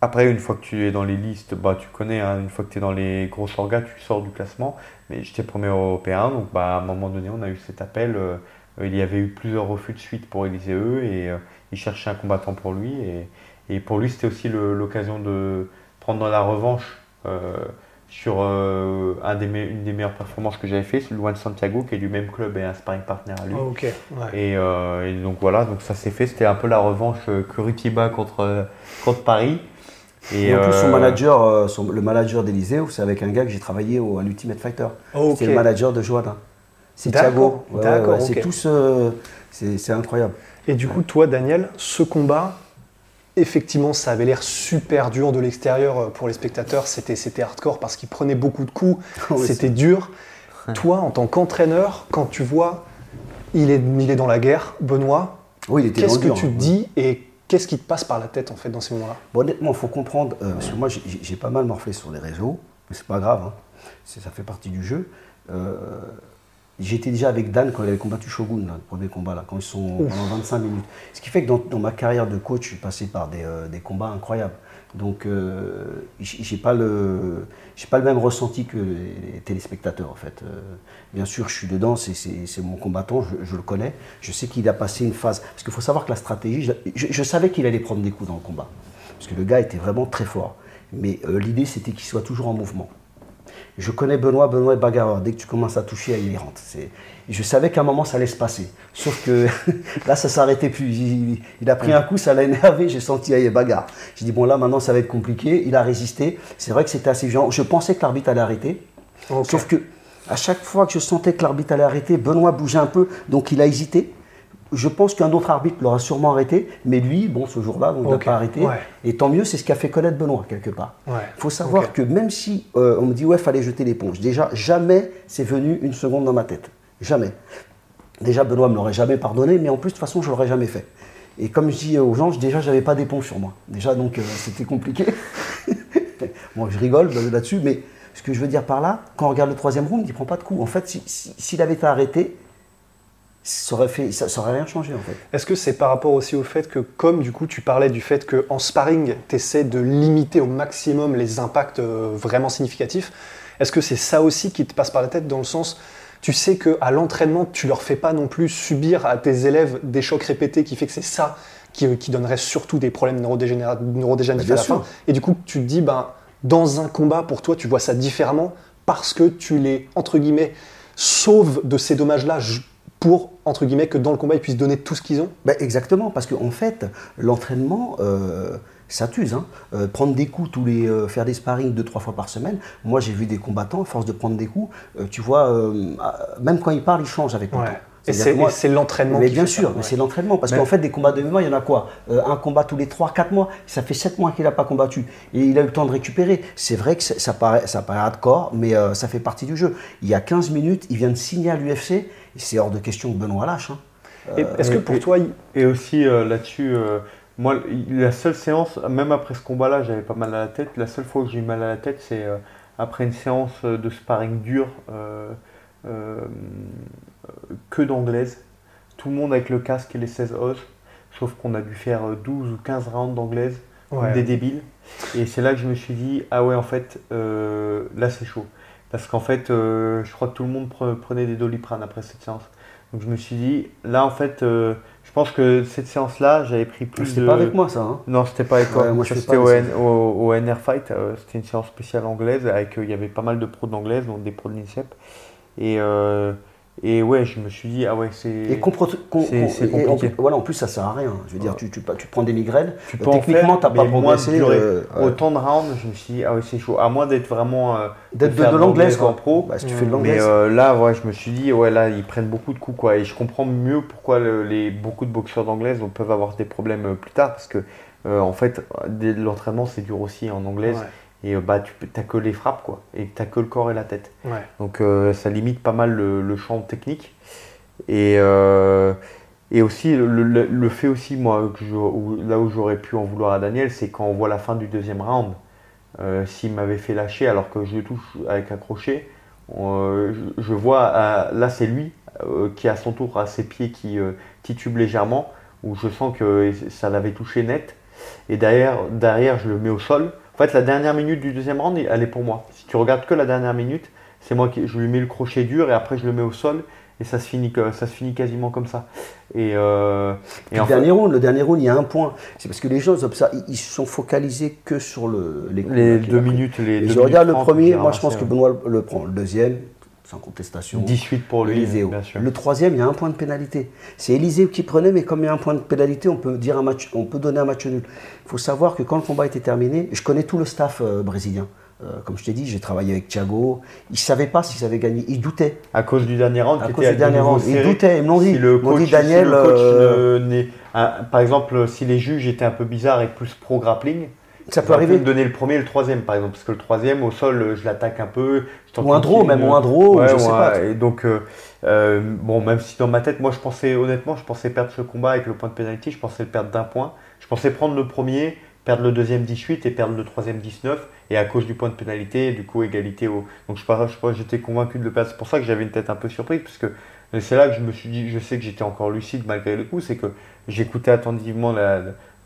après, une fois que tu es dans les listes, bah, tu connais, hein, une fois que tu es dans les gros orgas, tu sors du classement. Mais j'étais premier européen, donc bah, à un moment donné, on a eu cet appel. Euh, il y avait eu plusieurs refus de suite pour Élisée E et euh, il cherchait un combattant pour lui. Et, et pour lui, c'était aussi l'occasion de prendre la revanche euh, sur un des une des meilleures performances que j'avais fait, c'est Luan Santiago, qui est du même club et un sparring partner à lui. Oh, et, et, donc voilà, donc ça s'est fait. C'était un peu la revanche Curitiba contre, contre Paris. Et, en plus, son euh, manager, euh, le manager d'Elysée, c'est avec un gars que j'ai travaillé au, à l'Ultimate Fighter. C'est le manager de Joanna. C'est Thiago. D'accord. C'est tous. c'est incroyable. Et du coup, toi, Daniel, ce combat, effectivement, ça avait l'air super dur de l'extérieur euh, pour les spectateurs. C'était hardcore parce qu'il prenait beaucoup de coups. C'était dur. Toi, en tant qu'entraîneur, quand tu vois, il est, il est dans la guerre, Benoît, oui, qu'est-ce que tu te hein. dis et Qu'est-ce qui te passe par la tête en fait dans ces moments-là? Honnêtement, il faut comprendre, euh, parce que moi j'ai pas mal morflé sur les réseaux, mais c'est pas grave, hein. ça fait partie du jeu. Euh, j'étais déjà avec Dan quand il avait combattu Shogun, le premier combat, là, quand ils sont pendant 25 minutes. Ce qui fait que dans, ma carrière de coach, je suis passé par des, euh, des combats incroyables. Donc, euh, j'ai pas le, pas le même ressenti que les téléspectateurs en fait. Euh, bien sûr, je suis dedans, c'est mon combattant, je, le connais. Je sais qu'il a passé une phase. Parce qu'il faut savoir que la stratégie, je, savais qu'il allait prendre des coups dans le combat, parce que le gars était vraiment très fort. Mais euh, l'idée, c'était qu'il soit toujours en mouvement. Je connais Benoît, Benoît est bagarreur. Dès que tu commences à toucher, il rentre. Je savais qu'à un moment, ça allait se passer. Sauf que là, ça s'arrêtait plus. Il, a pris un coup, ça l'a énervé. J'ai senti, il y bagarre. J'ai dit, bon, là, maintenant, ça va être compliqué. Il a résisté. C'est vrai que c'était assez violent. Je pensais que l'arbitre allait arrêter. Sauf que à chaque fois que je sentais que l'arbitre allait arrêter, Benoît bougeait un peu. Donc, il a hésité je pense qu'un autre arbitre l'aura sûrement arrêté, mais lui, bon, ce jour-là, il n'a pas arrêté. Et tant mieux, c'est ce qui a fait connaître Benoît, quelque part. Il faut savoir que même si euh, on me dit, ouais, fallait jeter l'éponge, déjà, jamais c'est venu une seconde dans ma tête. Jamais. Déjà, Benoît ne me l'aurait jamais pardonné, mais en plus, de toute façon, je ne l'aurais jamais fait. Et comme je dis aux gens, déjà, j'avais pas d'éponge sur moi. Déjà, donc, euh, c'était compliqué. moi, je rigole là-dessus, mais ce que je veux dire par là, quand on regarde le troisième round, il ne prend pas de coup. En fait, s'il avait été arrêté, ça aurait, fait, ça, rien changé en fait. Est-ce que c'est par rapport aussi au fait que, comme du coup tu parlais du fait qu'en sparring, tu essaies de limiter au maximum les impacts euh, vraiment significatifs, est-ce que c'est ça aussi qui te passe par la tête dans le sens, tu sais qu'à l'entraînement, tu leur fais pas non plus subir à tes élèves des chocs répétés qui fait que c'est ça qui, euh, qui, donnerait surtout des problèmes neurodégénératifs à la fin? Et du coup, tu te dis, ben, dans un combat, pour toi, tu vois ça différemment parce que tu les, entre guillemets, sauves de ces dommages-là pour, entre guillemets, que dans le combat, ils puissent donner tout ce qu'ils ont ben Exactement, parce qu'en en fait, l'entraînement, euh, ça t'use. Hein. Euh, prendre des coups, tous les, euh, faire des sparring deux, trois fois par semaine. Moi, j'ai vu des combattants, à force de prendre des coups, tu vois, même quand ils parlent, ils changent avec moi. Et c'est l'entraînement. Mais bien sûr, mais c'est l'entraînement. Parce qu'en fait, des combats de MMA, il y en a quoi? Un combat tous les 3-4 mois. Ça fait 7 mois qu'il n'a pas combattu. Et il a eu le temps de récupérer. C'est vrai que ça paraît, ça paraît hardcore, mais ça fait partie du jeu. Il y a 15 minutes, il vient de signer à l'UFC c'est hors de question que Benoît lâche. Hein. Est-ce que pour toi. Et aussi euh, là-dessus, euh, moi, la seule séance, même après ce combat-là, j'avais pas mal à la tête. La seule fois où j'ai eu mal à la tête, c'est euh, après une séance de sparring dur, que d'anglaise. Tout le monde avec le casque et les 16 os. Sauf qu'on a dû faire 12 ou 15 rounds d'anglaise, des débiles. Et c'est là que je me suis dit, ah ouais, en fait, là c'est chaud. Parce qu'en fait, euh, je crois que tout le monde prenait des doliprane après cette séance. Donc je me suis dit, là en fait, euh, je pense que cette séance-là, j'avais pris plus C'était pas avec moi ça hein Non, c'était pas avec moi. c'était au, NR Fight, euh, c'était une séance spéciale anglaise, avec il y avait pas mal de pros d'anglaise, donc des pros de l'INSEP. Et et ouais, je me suis dit, ah ouais, c'est. Et, compliqué. voilà, en plus, ça sert à rien. Je veux dire, tu, tu, tu prends des migraines, tu peux techniquement, tu n'as pas progressé. Euh, Autant de rounds, je me suis dit, ah ouais, c'est chaud. À moins d'être vraiment. Euh, d'être de, l'anglaise, quoi. pro. Bah, si tu fais de l'anglaise. Mais euh, là, ouais, je me suis dit, ouais, là, ils prennent beaucoup de coups, quoi. Et je comprends mieux pourquoi les, beaucoup de boxeurs d'anglaise peuvent avoir des problèmes plus tard. Parce que, en fait, l'entraînement, c'est dur aussi en anglaise et euh, bah, tu n'as que les frappes quoi, et tu n'as que le corps et la tête. Donc euh, ça limite pas mal le, champ technique. Et, euh, et aussi, le, fait aussi, moi, là où j'aurais pu en vouloir à Daniel, c'est quand on voit la fin du deuxième round. Euh, s'il m'avait fait lâcher alors que je touche avec un crochet, euh, je, vois, là c'est lui qui à son tour a ses pieds qui titubent légèrement, où je sens que ça l'avait touché net. Et derrière, derrière, je le mets au sol. En fait, la dernière minute du deuxième round, elle est pour moi. Si tu regardes que la dernière minute, c'est moi qui je lui mets le crochet dur et après je le mets au sol et ça se finit, ça se finit quasiment comme ça. Et, euh, le, dernier round, le dernier round, il y a un point. C'est parce que les gens ils sont focalisés que sur le, les, les deux minutes. Les deux je regarde le premier, moi je pense que Benoît le prend. Le deuxième, sans contestation. 18 pour lui, bien sûr. Le troisième, il y a un point de pénalité. C'est Élisée qui prenait, mais comme il y a un point de pénalité, on peut, dire un match, on peut donner un match nul. Il faut savoir que quand le combat était terminé, je connais tout le staff euh, brésilien. Euh, comme je t'ai dit, j'ai travaillé avec Thiago. Il ne savait pas s'ils avaient gagné. Il doutait. À cause du dernier round À cause du dernier round. Il doutait. Ils m'ont dit. le coach, Daniel. Euh, par exemple, si les juges étaient un peu bizarres et plus pro-grappling, ça peut arriver. me donner le premier et le troisième, par exemple. Parce que le troisième, au sol, je l'attaque un peu. Ou un draw, même. Ou un draw, je sais pas. Et donc, euh, bon, même si dans ma tête, moi, je pensais, honnêtement, je pensais perdre ce combat avec le point de pénalité. Je pensais le perdre d'un point. Je pensais prendre le premier perdre le deuxième 18 et perdre le troisième 19 et à cause du point de pénalité du coup égalité au donc je sais pas j'étais convaincu de le perdre c'est pour ça que j'avais une tête un peu surprise parce que c'est là que je me suis dit je sais que j'étais encore lucide malgré le coup c'est que j'écoutais attentivement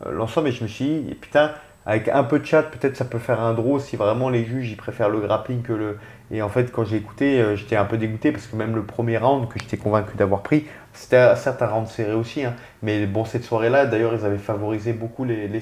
l'ensemble et je me suis dit putain avec un peu de chat peut-être ça peut faire un draw si vraiment les juges ils préfèrent le grappling que le et en fait quand j'ai écouté euh, j'étais un peu dégoûté parce que même le premier round que j'étais convaincu d'avoir pris c'était certes un round serré aussi hein, mais bon cette soirée là d'ailleurs ils avaient favorisé beaucoup les, les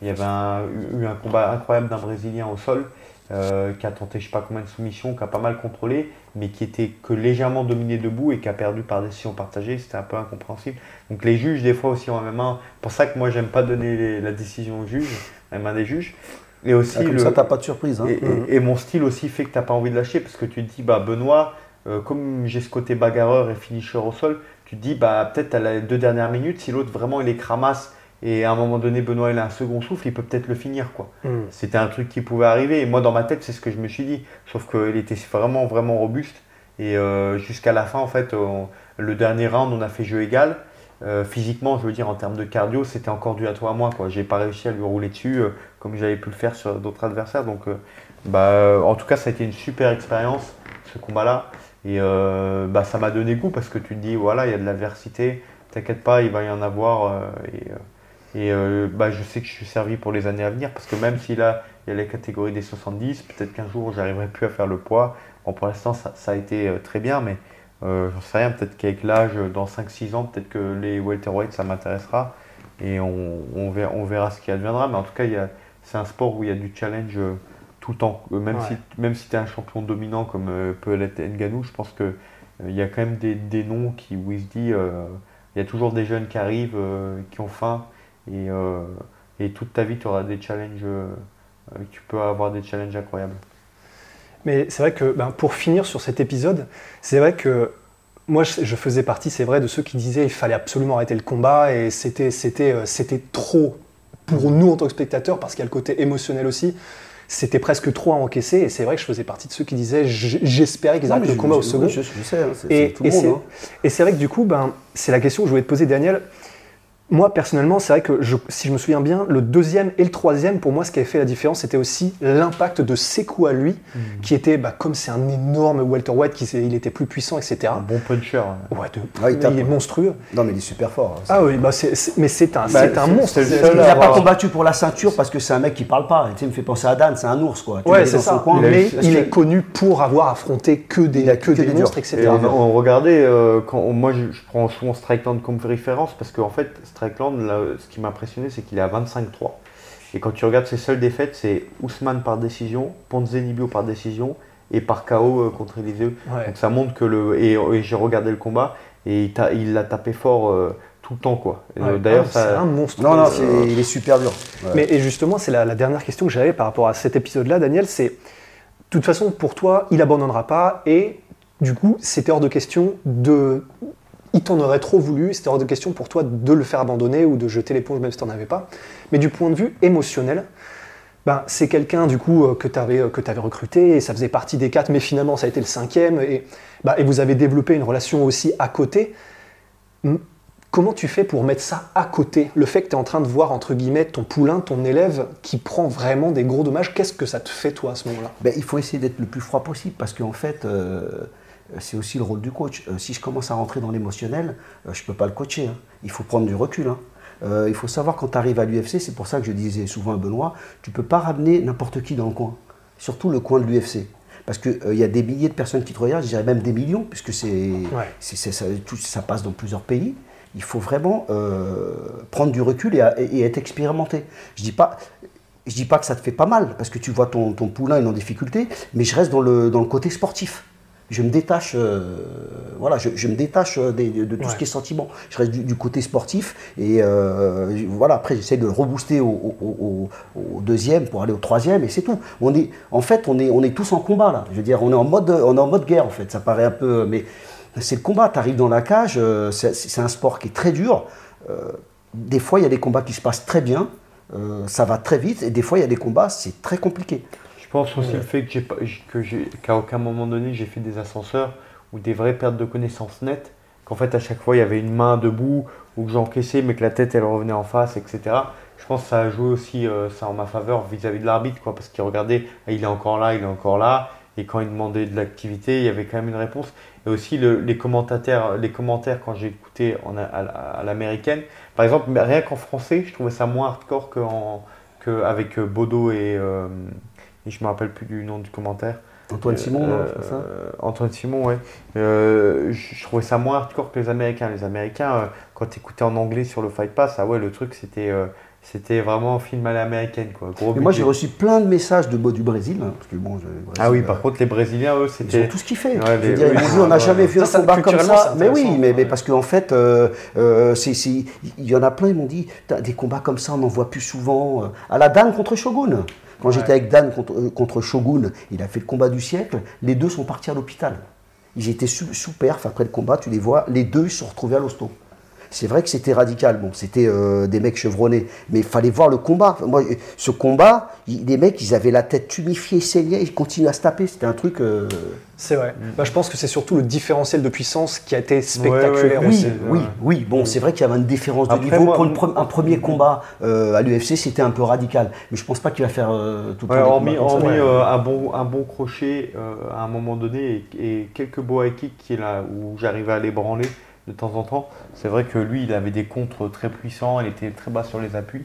Il y avait eu un combat incroyable d'un Brésilien au sol euh, qui a tenté je sais pas combien de soumissions, qui a pas mal contrôlé, mais qui était que légèrement dominé debout et qui a perdu par décision partagée. C'était un peu incompréhensible. Donc les juges, des fois aussi en MMA, pour ça que moi j'aime pas donner la décision aux juges, même un des juges. Et aussi ah, comme le, ça, t'as pas de surprise. Hein. Et, mon style aussi fait que tu n'as pas envie de lâcher parce que tu te dis, bah Benoît, euh, comme j'ai ce côté bagarreur et finisher au sol, tu te dis, bah peut-être à les deux dernières minutes, si l'autre vraiment il est cramasse et à un moment donné, Benoît, il a un second souffle, il peut peut-être le finir. quoi. Hmm. C'était un truc qui pouvait arriver. Et moi, dans ma tête, c'est ce que je me suis dit. Sauf qu'il était vraiment, vraiment robuste. Et euh, jusqu'à la fin, en fait, le dernier round, on a fait jeu égal. Euh, physiquement, je veux dire, en termes de cardio, c'était encore dû à toi à moi. Je n'ai pas réussi à lui rouler dessus euh, comme j'avais pu le faire sur d'autres adversaires. Donc, bah, en tout cas, ça a été une super expérience, ce combat-là. Et bah, ça m'a donné goût parce que tu te dis, voilà, il y a de l'adversité. T'inquiète pas, il va y en avoir. et et euh, bah, je sais que je suis servi pour les années à venir parce que même si là, il y a les catégories des 70, peut-être qu'un jour, j'arriverai plus à faire le poids. Bon, pour l'instant, ça, ça, a été euh, très bien, mais euh, j'en sais rien. Peut-être qu'avec l'âge, dans 5-6 ans, peut-être que les welterweights, ça m'intéressera. Et on, on, verra, on, verra, ce qui adviendra. Mais en tout cas, c'est un sport où il y a du challenge tout le temps. Même si, même si tu es un champion dominant comme peut l'être Nganou, je pense qu'il il y a quand même des, des noms qui, où il se dit, il y a toujours des jeunes qui arrivent, qui ont faim et, euh, et toute ta vie, tu auras des challenges, euh, tu peux avoir des challenges incroyables. Mais c'est vrai que ben, pour finir sur cet épisode, c'est vrai que moi je faisais partie, c'est vrai, de ceux qui disaient il fallait absolument arrêter le combat et c'était, c'était, euh, c'était trop pour nous en tant que spectateurs parce qu'il y a le côté émotionnel aussi. C'était presque trop à encaisser et c'est vrai que je faisais partie de ceux qui disaient j'espérais qu'ils arrêtent le combat au second. Et c'est vrai que du coup, ben, c'est la question que je voulais te poser, Daniel. Moi, personnellement, c'est vrai que si je me souviens bien, le deuxième et le troisième, pour moi, ce qui avait fait la différence, c'était aussi l'impact de ses coups à lui, hmm. qui était, bah, comme c'est un énorme welterweight, qui, il était plus puissant, etc. Un bon puncher. Ouais, ah, il, est monstrueux. Non, mais il est super fort. Hein, ah oui, bah mais c'est un, bah, un monstre. il n'a pas combattu pour la ceinture parce que c'est un mec qui parle pas. Tu il me fait penser à Dan, c'est un ours, quoi. ouais, c'est ça. mais il est connu pour avoir affronté que des, que, des, monstres, etc. on, regardait, euh, quand, moi, je, prends souvent Strikeland comme référence parce qu'en fait, Ce qui m'a impressionné, c'est qu'il est à 25-3. Et quand tu regardes ses seules défaites, c'est Ousmane par décision, Ponzinibbio par décision et par KO contre Eliseu. Donc ça montre que le. Et, j'ai regardé le combat et il l'a tapé fort tout le temps quoi. D'ailleurs, ah, c'est un monstre. Non, non, il est super dur. Mais et justement, c'est la, dernière question que j'avais par rapport à cet épisode-là, Daniel. C'est, de toute façon, pour toi, il abandonnera pas et du coup, c'était hors de question de. Il t'en aurait trop voulu, c'était hors de question pour toi de le faire abandonner ou de jeter l'éponge même si tu n'en avais pas. Mais du point de vue émotionnel, ben, c'est quelqu'un du coup euh, que tu avais, euh, recruté et ça faisait partie des quatre, mais finalement ça a été le cinquième et, ben, et vous avez développé une relation aussi à côté. Comment tu fais pour mettre ça à côté? Le fait que tu es en train de voir, entre guillemets, ton poulain, ton élève qui prend vraiment des gros dommages, qu'est-ce que ça te fait, toi, à ce moment-là? Ben, Il faut essayer d'être le plus froid possible parce qu'en fait, euh, c'est aussi le rôle du coach. Euh, si je commence à rentrer dans l'émotionnel, euh, je ne peux pas le coacher. Hein. Il faut prendre du recul. Hein. il faut savoir quand tu arrives à l'UFC, c'est pour ça que je disais souvent à Benoît, tu ne peux pas ramener n'importe qui dans le coin, surtout le coin de l'UFC. Parce qu'il y a des milliers de personnes qui te regardent, je dirais même des millions, puisque c'est, ça, ça, passe dans plusieurs pays il faut vraiment euh, prendre du recul et, être expérimenté. Je dis pas. Je dis pas que ça te fait pas mal, parce que tu vois ton, ton poulain est en difficulté, mais je reste dans le, dans le côté sportif. Je me détache, euh, voilà, je, me détache euh, de, tout ce qui est sentiment. Je reste du, côté sportif et voilà. Après, j'essaie de le rebooster au, deuxième pour aller au troisième et c'est tout. On est, en fait, on est, on est tous en combat là. Je veux dire, on est en mode, on est en mode guerre en fait. Ça paraît un peu, mais c'est le combat. Tu arrives dans la cage, euh, c'est un sport qui est très dur. Euh, des fois, il y a des combats qui se passent très bien, euh, ça va très vite, et des fois, il y a des combats, c'est très compliqué. Je pense aussi le fait qu'à aucun moment donné, j'ai fait des ascenseurs ou des vraies pertes de connaissances nettes, qu'en fait, à chaque fois, il y avait une main debout ou que j'encaissais, mais que la tête, elle revenait en face, etc. Je pense que ça a joué aussi ça en ma faveur vis-à-vis de l'arbitre, quoi, parce qu'il regardait, ah, il est encore là, il est encore là, et quand il demandait de l'activité, il y avait quand même une réponse. Et aussi les, commentateurs, les commentaires quand j'ai écouté en, à, l'américaine. Par exemple, rien qu'en français, je trouvais ça moins hardcore qu'avec euh, Bodo et, euh, et je me rappelle plus du nom du commentaire. Antoine Simon, euh, ça Antoine Simon, ouais. je, trouvais ça moins hardcore que les Américains. Les Américains, quand tu écoutais en anglais sur le Fight Pass, ah ouais, le truc c'était c'était vraiment un film à l'américaine. Quoi. moi, j'ai reçu plein de messages de du Brésil. Hein, parce que, bon, ah oui, par contre, les Brésiliens, eux, c'était. Ils ont tout ce qu'ils fait. on n'a jamais vu un combat comme ça. Mais oui, mais, mais, parce qu'en fait, euh, euh, il y en a plein, ils m'ont dit des combats comme ça, on n'en voit plus souvent. Euh, à la Dan contre Shogun. Quand j'étais avec Dan contre, contre, Shogun, il a fait le combat du siècle. Les deux sont partis à l'hôpital. Ils étaient sous, sous perf après le combat, tu les vois. Les deux, ils se sont retrouvés à l'hosto. C'est vrai que c'était radical. Bon, c'était euh, des mecs chevronnés, mais il fallait voir le combat. Moi, ce combat, les mecs, ils avaient la tête tumifiée, saignée, ils continuaient à se taper. C'était un truc. Euh, c'est vrai. Mm. Bah, je pense que c'est surtout le différentiel de puissance qui a été spectaculaire. oui, oui, oui. Bon, c'est vrai qu'il y avait une différence de niveau. Pour un premier combat euh, à l'UFC, c'était un peu radical. Mais je pense pas qu'il va faire tout le temps. Hormis, un, bon, un bon crochet à un moment donné et, et quelques beaux high kicks qui est là, où j'arrivais à les branler de temps en temps. C'est vrai que lui, il avait des contres très puissants, il était très bas sur les appuis.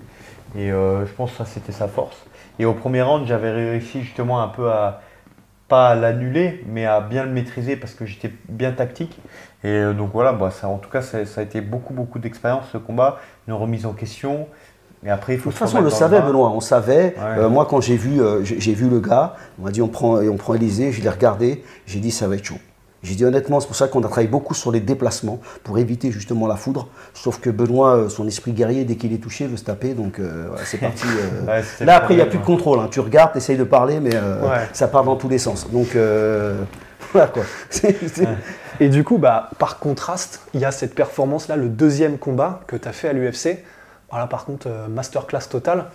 Et euh, je pense que ça, c'était sa force. Et au premier round, j'avais réussi justement un peu à, pas à l'annuler, mais à bien le maîtriser parce que j'étais bien tactique. Et euh, donc voilà, bah, ça, en tout cas, ça, a été beaucoup, beaucoup d'expérience ce combat, une remise en question. Et après, il faut de toute façon, on le savait, Benoît. On savait. Euh, moi, quand j'ai vu, j'ai vu le gars, on m'a dit on prend, on prend Élysée, je l'ai regardé, j'ai dit ça va être chaud. J'ai dit honnêtement, c'est pour ça qu'on a travaillé beaucoup sur les déplacements, pour éviter justement la foudre. Sauf que Benoît, euh, son esprit guerrier, dès qu'il est touché, veut se taper. Donc euh, c'est parti. Euh. Là, après, il n'y a plus de contrôle. Hein. Tu regardes, tu essayes de parler, mais ça part dans tous les sens. Donc voilà quoi. Et du coup, bah, par contraste, il y a cette performance-là, le deuxième combat que tu as fait à l'UFC. Voilà, par contre, masterclass total.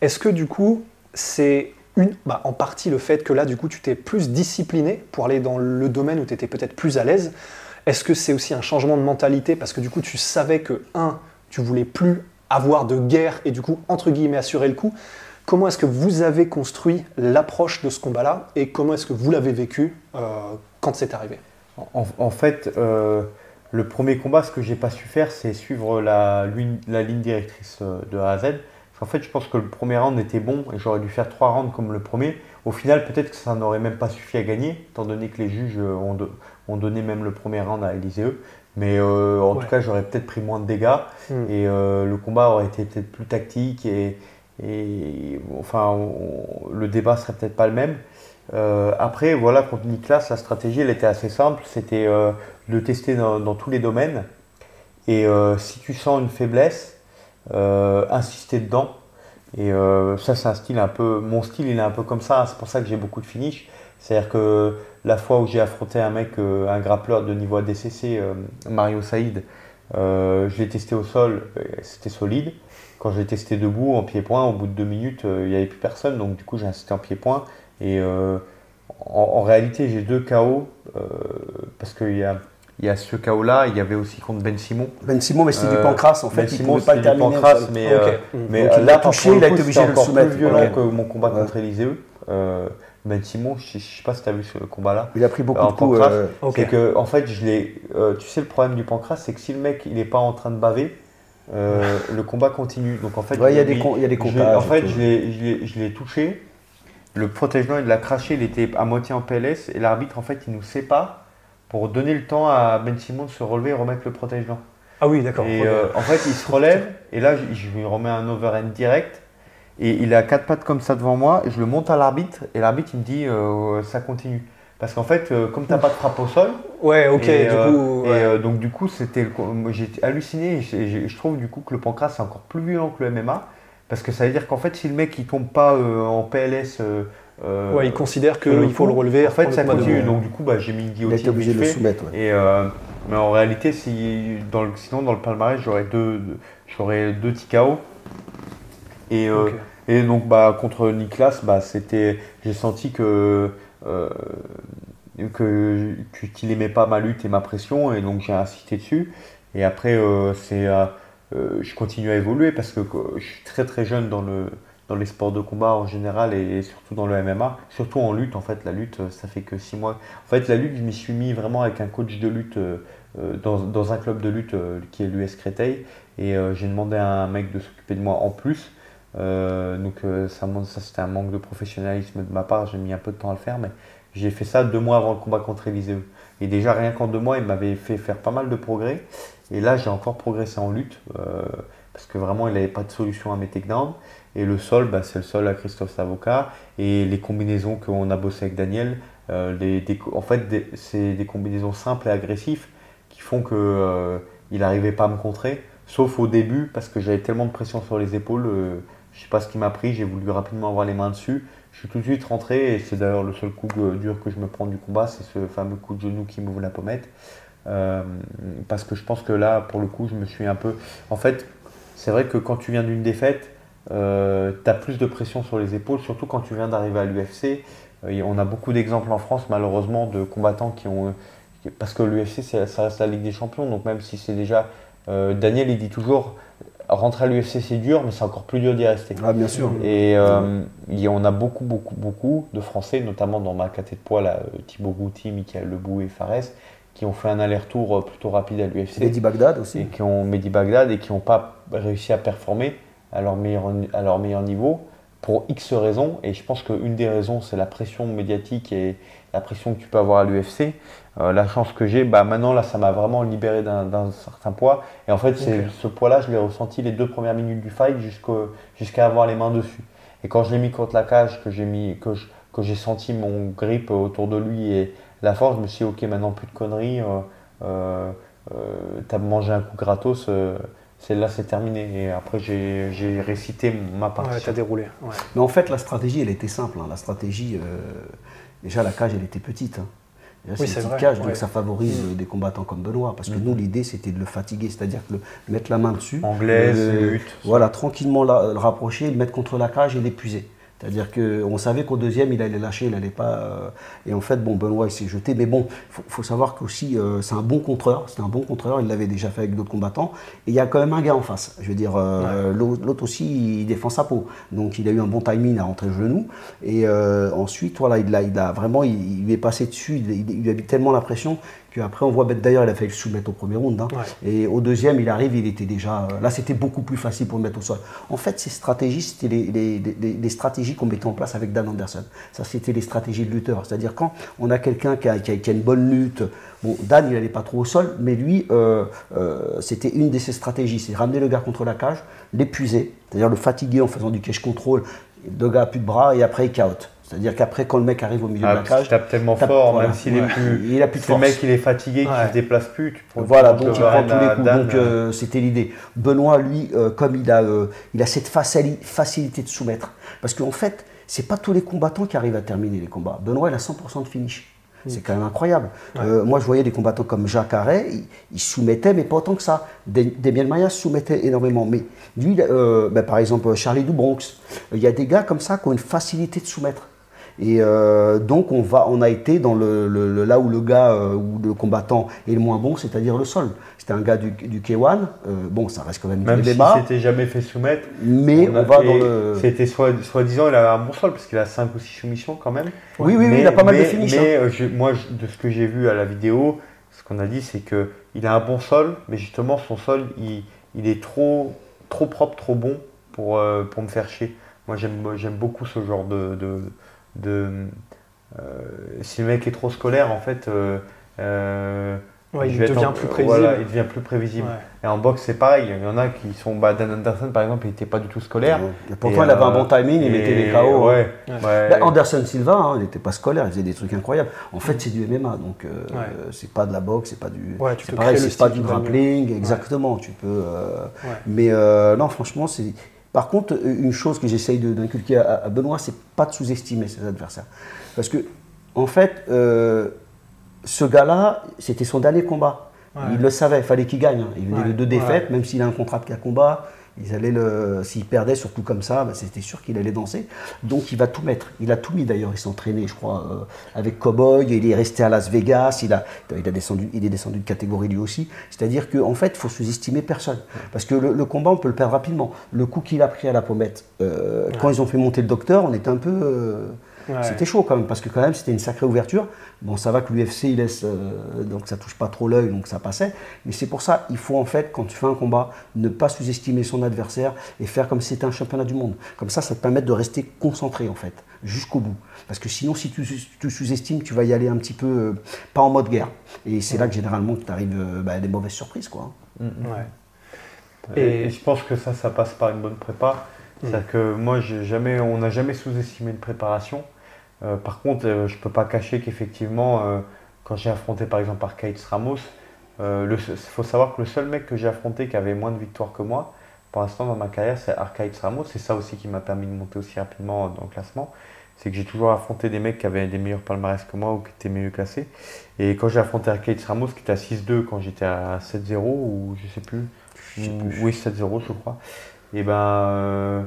Est-ce que du coup, c'est une, bah, en partie le fait que là, du coup, tu t'es plus discipliné pour aller dans le domaine où tu étais peut-être plus à l'aise. Est-ce que c'est aussi un changement de mentalité? Parce que du coup, tu savais que, un, tu voulais plus avoir de guerre et du coup, entre guillemets, assurer le coup Comment est-ce que vous avez construit l'approche de ce combat-là et comment est-ce que vous l'avez vécu euh, quand c'est arrivé? En, fait, euh, le premier combat, ce que j'ai pas su faire, c'est suivre la, la, ligne directrice euh, de A à Z. En fait, je pense que le premier round était bon et j'aurais dû faire trois rounds comme le premier. Au final, peut-être que ça n'aurait même pas suffi à gagner, étant donné que les juges euh, ont, donné même le premier round à Elysée. Mais euh, en tout cas, j'aurais peut-être pris moins de dégâts hmm. et euh, le combat aurait été peut-être plus tactique et, et enfin, le débat serait peut-être pas le même. après, voilà, contre Niklas, la stratégie, elle était assez simple. C'était de tester dans, tous les domaines. Et si tu sens une faiblesse, insister dedans. Et ça, c'est un style un peu. Mon style, il est un peu comme ça. C'est pour ça que j'ai beaucoup de finish. C'est-à-dire que la fois où j'ai affronté un mec, un grappleur de niveau ADCC, Mario Saïd, euh, je l'ai testé au sol, c'était solide. Quand je l'ai testé debout, en pied-point, au bout de deux minutes, euh, il n'y avait plus personne. Donc du coup, j'ai insisté en pied-point. Et euh, en, réalité, j'ai deux KO. parce qu'il y a, il y a ce KO là, il y avait aussi contre Ben Simon. Ben Simon, mais c'était du pancras en fait. Ben Simon, c'était du pancras, mais, mais là, touché, il a été obligé de le soumettre. plus violent que mon combat contre Eliseu. Ben Simon, je, ne sais pas si tu as vu ce combat-là. Il a pris beaucoup de coups. Euh... que, en fait, je l'ai. Euh, tu sais, le problème du pancras, c'est que si le mec il n'est pas en train de baver, euh, le combat continue. Donc en fait, il y, a des il y a des En fait, je l'ai touché. Le protège-dents, il l'a craché. Il était à moitié en PLS et l'arbitre, en fait, il nous sépare pour donner le temps à Ben Simon de se relever et remettre le protège-dents. Ah oui, d'accord. Et euh, en fait, il se relève et là, je lui remets un overhand direct. Et il à quatre pattes comme ça devant moi, et je le monte à l'arbitre, et l'arbitre il me dit euh, ça continue. Parce qu'en fait, euh, comme tu n'as pas de frappe au sol. Ouais, ok, et, du coup. Et donc, du coup, c'était. J'ai halluciné, et je trouve du coup que le pancras c'est encore plus violent que le MMA. Parce que ça veut dire qu'en fait, si le mec il tombe pas euh, en PLS. Ouais, il considère qu'il faut le relever. En fait, ça continue. Donc, du coup, bah, j'ai mis une guillotine. Il été obligé de le soumettre. Et, mais en réalité, si, dans le, sinon, dans le palmarès, j'aurais deux, j'aurais deux TKO. Et, euh, et donc bah, contre Niklas, bah, c'était, j'ai senti que euh, que qu'il aimait pas ma lutte et ma pression et donc j'ai insisté dessus. Et après, euh, c'est, je continue à évoluer parce que je suis très très jeune dans le dans les sports de combat en général et surtout dans le MMA, surtout en lutte en fait. La lutte, ça fait que six mois. En fait, la lutte, je m'y suis mis vraiment avec un coach de lutte dans, dans, un club de lutte qui est l'US Créteil et j'ai demandé à un mec de s'occuper de moi en plus euh, donc euh, ça, c'était un manque de professionnalisme de ma part, j'ai mis un peu de temps à le faire, mais j'ai fait ça deux mois avant le combat contre Eliseu. Et déjà rien qu'en deux mois, il m'avait fait faire pas mal de progrès. Et là, j'ai encore progressé en lutte, euh, parce que vraiment, il n'avait pas de solution à mes takedowns. Et le sol, bah, c'est le sol à Christophe Savoca. Et les combinaisons qu'on a bossé avec Daniel, les, en fait, c'est des combinaisons simples et agressives qui font qu'il n'arrivait pas à me contrer. Sauf au début, parce que j'avais tellement de pression sur les épaules je sais pas ce qui m'a pris, j'ai voulu rapidement avoir les mains dessus. Je suis tout de suite rentré et c'est d'ailleurs le seul coup dur que je me prends du combat, c'est ce fameux coup de genou qui m'ouvre la pommette. Euh, parce que je pense que là, pour le coup, je me suis un peu. En fait, c'est vrai que quand tu viens d'une défaite, euh, tu as plus de pression sur les épaules, surtout quand tu viens d'arriver à l'UFC. Euh, on a beaucoup d'exemples en France, malheureusement, de combattants qui ont. Parce que l'UFC, ça reste la Ligue des Champions, donc même si c'est déjà. Daniel, il dit toujours rentrer à l'UFC c'est dur, mais c'est encore plus dur d'y rester. Ah, bien sûr. Et euh, on a beaucoup, beaucoup, beaucoup de Français, notamment dans ma catégorie de poids, là, euh, Thibaut Gouti, Michael Lebou et Fares, qui ont fait un aller-retour euh, plutôt rapide à l'UFC. Mehdi Bagdad aussi. Et qui ont Mehdi Bagdad et qui n'ont pas réussi à performer à leur meilleur, à leur meilleur niveau pour X raisons. Et je pense qu'une des raisons, c'est la pression médiatique et la pression que tu peux avoir à l'UFC. Euh, la chance que j'ai, bah maintenant là, ça m'a vraiment libéré d'un certain poids. Et en fait, c'est ce poids-là, je l'ai ressenti les deux premières minutes du fight jusqu'à avoir les mains dessus. Et quand je l'ai mis contre la cage, que j'ai mis, que que j'ai senti mon grip autour de lui et la force, je me suis dit, ok, maintenant plus de conneries. Euh, euh, T'as mangé un coup gratos. C'est là, c'est terminé. Et après, j'ai récité ma partie. Ouais, t'as déroulé. Mais en fait, la stratégie, elle était simple. Hein. La stratégie, déjà, la cage, elle était petite. Hein c'est une petite cage, donc ça favorise mm. des combattants comme Benoît. Parce que mm. nous, l'idée, c'était de le fatiguer, c'est-à-dire de mettre la main dessus. Anglaise, Voilà, tranquillement le rapprocher, le mettre contre la cage et l'épuiser. C'est-à-dire qu'on savait qu'au deuxième, il allait lâcher, il n'allait pas. Euh, et en fait, bon, Benoît, il s'est jeté. Mais bon, il faut, savoir qu'aussi, euh, c'est un bon contreur. C'est un bon contreur. Il l'avait déjà fait avec d'autres combattants. Et il y a quand même un gars en face. Je veux dire, euh, l'autre aussi, il défend sa peau. Donc, il a eu un bon timing à rentrer le genou. Et ensuite, voilà, il a, il a vraiment, il, est passé dessus. Il, il, a eu tellement la pression Après, on voit d'ailleurs, il a fait le soumettre au premier round. Hein. Et au deuxième, il arrive, il était déjà. Euh, là, c'était beaucoup plus facile pour le mettre au sol. En fait, ces stratégies, c'était les, stratégies qu'on mettait en place avec Dan Anderson. Ça, c'était les stratégies de lutteur. C'est-à-dire, quand on a quelqu'un qui a, une bonne lutte, bon, Dan, il n'allait pas trop au sol, mais lui, euh, euh, c'était une de ses stratégies c'est ramener le gars contre la cage, l'épuiser, c'est-à-dire le fatiguer en faisant du cache control. Le gars a plus de bras et après, il caote. C'est-à-dire qu'après, quand le mec arrive au milieu de la cage. Il tape tellement fort, même s'il est plus. Il a plus de force. Le mec, il est fatigué, qu'il ne se déplace plus. Tu voilà, donc il prend tous les coups. donc euh, c'était l'idée. Benoît, lui, euh, comme il a, euh, il a cette facilité de soumettre. Parce qu'en fait, c'est pas tous les combattants qui arrivent à terminer les combats. Benoît, il a 100% de finish. Mm. C'est quand même incroyable. moi, je voyais des combattants comme Jacques Arret, il, soumettait, mais pas autant que ça. Damien Maya soumettait énormément. Mais lui, ben, par exemple, Charlie Dubronx, il y a des gars comme ça qui ont une facilité de soumettre. Et euh, donc on, va, on a été dans le, là où le gars euh, ou le combattant est le moins bon, c'est-à-dire le sol. C'était un gars du, du K1, euh, bon ça reste quand même, même si s'était jamais fait soumettre. Mais on, va dans le... C'était soi-disant il a un bon sol parce qu'il a 5 ou 6 soumissions quand même. Oui, oui, oui, il a pas mal de finishes. Mais hein. moi de ce que j'ai vu à la vidéo, ce qu'on a dit c'est qu'il a un bon sol, mais justement son sol il, il est trop, trop propre, trop bon pour, pour me faire chier. Moi j'aime beaucoup ce genre de de euh, si le mec est trop scolaire, en fait, euh, euh, il, devient plus prévisible. il devient plus prévisible. Et en boxe, c'est pareil. Il y en a qui sont. Bah, Dan Anderson, par exemple, il n'était pas du tout scolaire. pourtant, il avait un bon timing, il mettait les KO. Hein. Bah, Anderson Silva, hein, il n'était pas scolaire, il faisait des trucs incroyables. En fait, c'est du MMA, donc c'est pas de la boxe, c'est pas du. c'est pareil, c'est pas du grappling, exactement. Tu peux. Mais non, franchement, c'est. Par contre, une chose que j'essaye d'inculquer à, Benoît, c'est pas de sous-estimer ses adversaires. Parce que, en fait, euh, ce gars-là, c'était son dernier combat. Il le savait, il fallait qu'il gagne. Hein. Il venait de deux défaites, même s'il a un contrat de 4 combats. Ils allaient le, s'il perdait surtout comme ça, bah, c'était sûr qu'il allait danser. Donc il va tout mettre. Il a tout mis d'ailleurs. Il s'entraînait, je crois, euh, avec Cowboy. Il est resté à Las Vegas. Il a, il a descendu, il est descendu de catégorie lui aussi. C'est-à-dire qu'en en fait, il faut sous-estimer personne. Parce que le, combat, on peut le perdre rapidement. Le coup qu'il a pris à la pommette, euh, quand ils ont fait monter le docteur, on était un peu euh, c'était chaud quand même, parce que quand même c'était une sacrée ouverture. Bon, ça va que l'UFC il laisse, euh, donc ça touche pas trop l'œil, donc ça passait. Mais c'est pour ça, il faut en fait, quand tu fais un combat, ne pas sous-estimer son adversaire et faire comme si c'était un championnat du monde. Comme ça, ça te permet de rester concentré en fait, jusqu'au bout. Parce que sinon, si tu, sous-estimes, tu vas y aller un petit peu, euh, pas en mode guerre. Et c'est là que généralement, tu arrives euh, bah, à des mauvaises surprises. Quoi. Mm, mm. Et, je pense que ça, ça passe par une bonne prépa. Mm. C'est-à-dire que moi, jamais, on n'a jamais sous-estimé une préparation. Euh, par contre, euh, je ne peux pas cacher qu'effectivement, euh, quand j'ai affronté par exemple Arcade Ramos, il faut savoir que le seul mec que j'ai affronté qui avait moins de victoires que moi, pour l'instant dans ma carrière, c'est Arcade Ramos. C'est ça aussi qui m'a permis de monter aussi rapidement dans le classement. C'est que j'ai toujours affronté des mecs qui avaient des meilleurs palmarès que moi ou qui étaient mieux classés. Et quand j'ai affronté Arcade Ramos, qui était à 6-2 quand j'étais à 7-0, ou je sais plus, sais plus. oui 7-0 je crois, et ben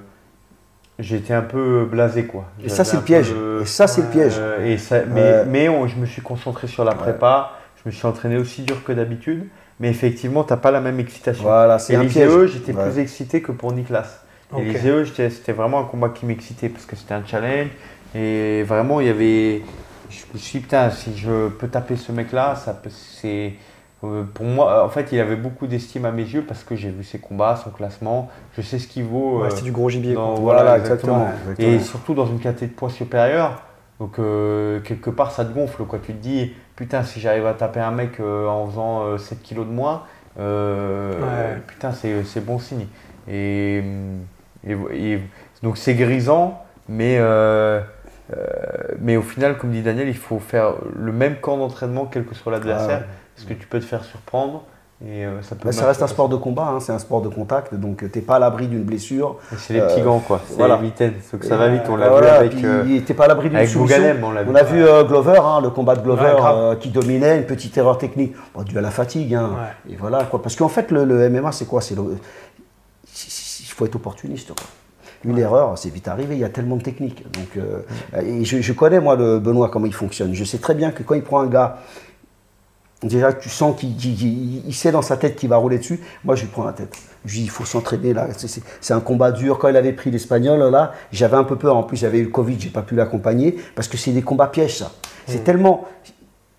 j'étais un peu blasé quoi. Et ça c'est le piège. Et ça c'est le piège. et ça, mais, mais je me suis concentré sur la prépa. Je me suis entraîné aussi dur que d'habitude. Mais effectivement, tu n'as pas la même excitation. Voilà, c'est un piège. j'étais plus excité que pour Niklas. Okay. Et c'était vraiment un combat qui m'excitait parce que c'était un challenge. Et vraiment, il y avait. Je me suis dit, putain, si je peux taper ce mec-là, c'est euh, pour moi, en fait, il avait beaucoup d'estime à mes yeux parce que j'ai vu ses combats, son classement, je sais ce qu'il vaut. Ouais, c'est du gros gibier. voilà, exactement. Et surtout dans une catégorie de poids supérieure. Donc, euh, quelque part, ça te gonfle. Quoi. Tu te dis, putain, si j'arrive à taper un mec euh, en faisant 7 kilos de moins, putain, c'est bon signe. Et, donc, c'est grisant, mais. mais au final, comme dit Daniel, il faut faire le même camp d'entraînement quel que soit l'adversaire. Ah parce que tu peux te faire surprendre. Et euh, ça, peut bah, ça reste un sport de combat, hein, c'est un sport de contact, donc euh, tu n'es pas à l'abri d'une blessure. C'est les petits gants, quoi. C'est la vitesse, que ça va vite. On l'a vu avec. Euh, pas à l'abri d'une on, on a vu Glover, hein, le combat de Glover qui dominait, une petite erreur technique, bon, dû à la fatigue. Hein, et voilà, quoi. Parce qu'en fait, le, MMA, c'est quoi? C'est Il faut être opportuniste. Une erreur, c'est vite arrivé, il y a tellement de techniques. Donc, et je, je, connais, moi, le Benoît, comment il fonctionne. Je sais très bien que quand il prend un gars Déjà, tu sens qu'il sait dans sa tête qu'il va rouler dessus. Moi, je lui prends la tête. Je lui dis, il faut s'entraîner là. C'est un combat dur. Quand il avait pris l'espagnol, là, j'avais un peu peur. En plus, j'avais eu le Covid, j'ai pas pu l'accompagner parce que c'est des combats pièges, ça. C'est hmm. tellement.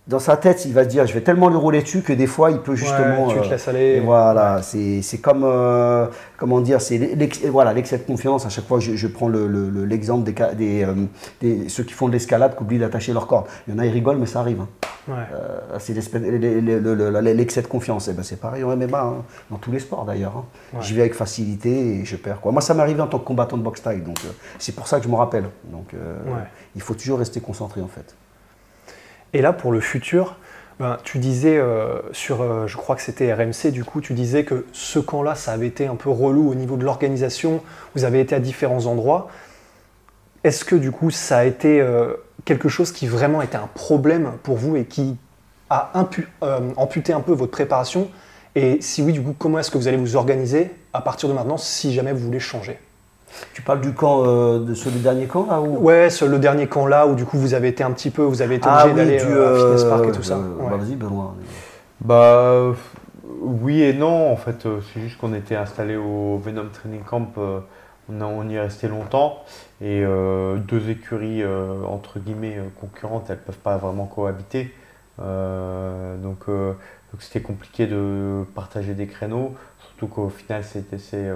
Dans sa tête, il va se dire, je vais tellement lui rouler dessus que des fois, il peut justement. Ouais, tu te laisses aller. voilà, c'est comme, euh, comment dire, c'est voilà l'excès de confiance. À chaque fois, je, je prends l'exemple le, des, des, euh, des, ceux qui font de l'escalade, qui oublient d'attacher leur corde. Il y en a, ils rigolent, mais ça arrive. Hein. Euh, c'est l'excès de confiance. Et eh ben, c'est pareil en MMA, hein. dans tous les sports d'ailleurs. Hein. J'y vais avec facilité et je perds. Quoi. Moi, ça m'est arrivé en tant que combattant de boxe taille, donc c'est pour ça que je me rappelle. Donc, il faut toujours rester concentré en fait. Et là, pour le futur, ben, tu disais euh, sur, euh, je crois que c'était RMC, du coup, tu disais que ce camp-là, ça avait été un peu relou au niveau de l'organisation, vous avez été à différents endroits. Est-ce que du coup, ça a été euh, quelque chose qui vraiment était un problème pour vous et qui a amputé un peu votre préparation? Et si oui, du coup, comment est-ce que vous allez vous organiser à partir de maintenant si jamais vous voulez changer? Tu parles du camp, euh, de ce dernier camp là ou... Ouais, le dernier camp là où du coup vous avez été un petit peu, vous avez été ah obligé d'aller euh, fitness park et tout ça. Bah, vas-y Benoît. Bah oui et non en fait, euh, c'est juste qu'on était installé au Venom Training Camp, on, on, y est resté longtemps et deux écuries entre guillemets concurrentes, elles peuvent pas vraiment cohabiter. donc c'était compliqué de partager des créneaux, surtout qu'au final c'était c'est,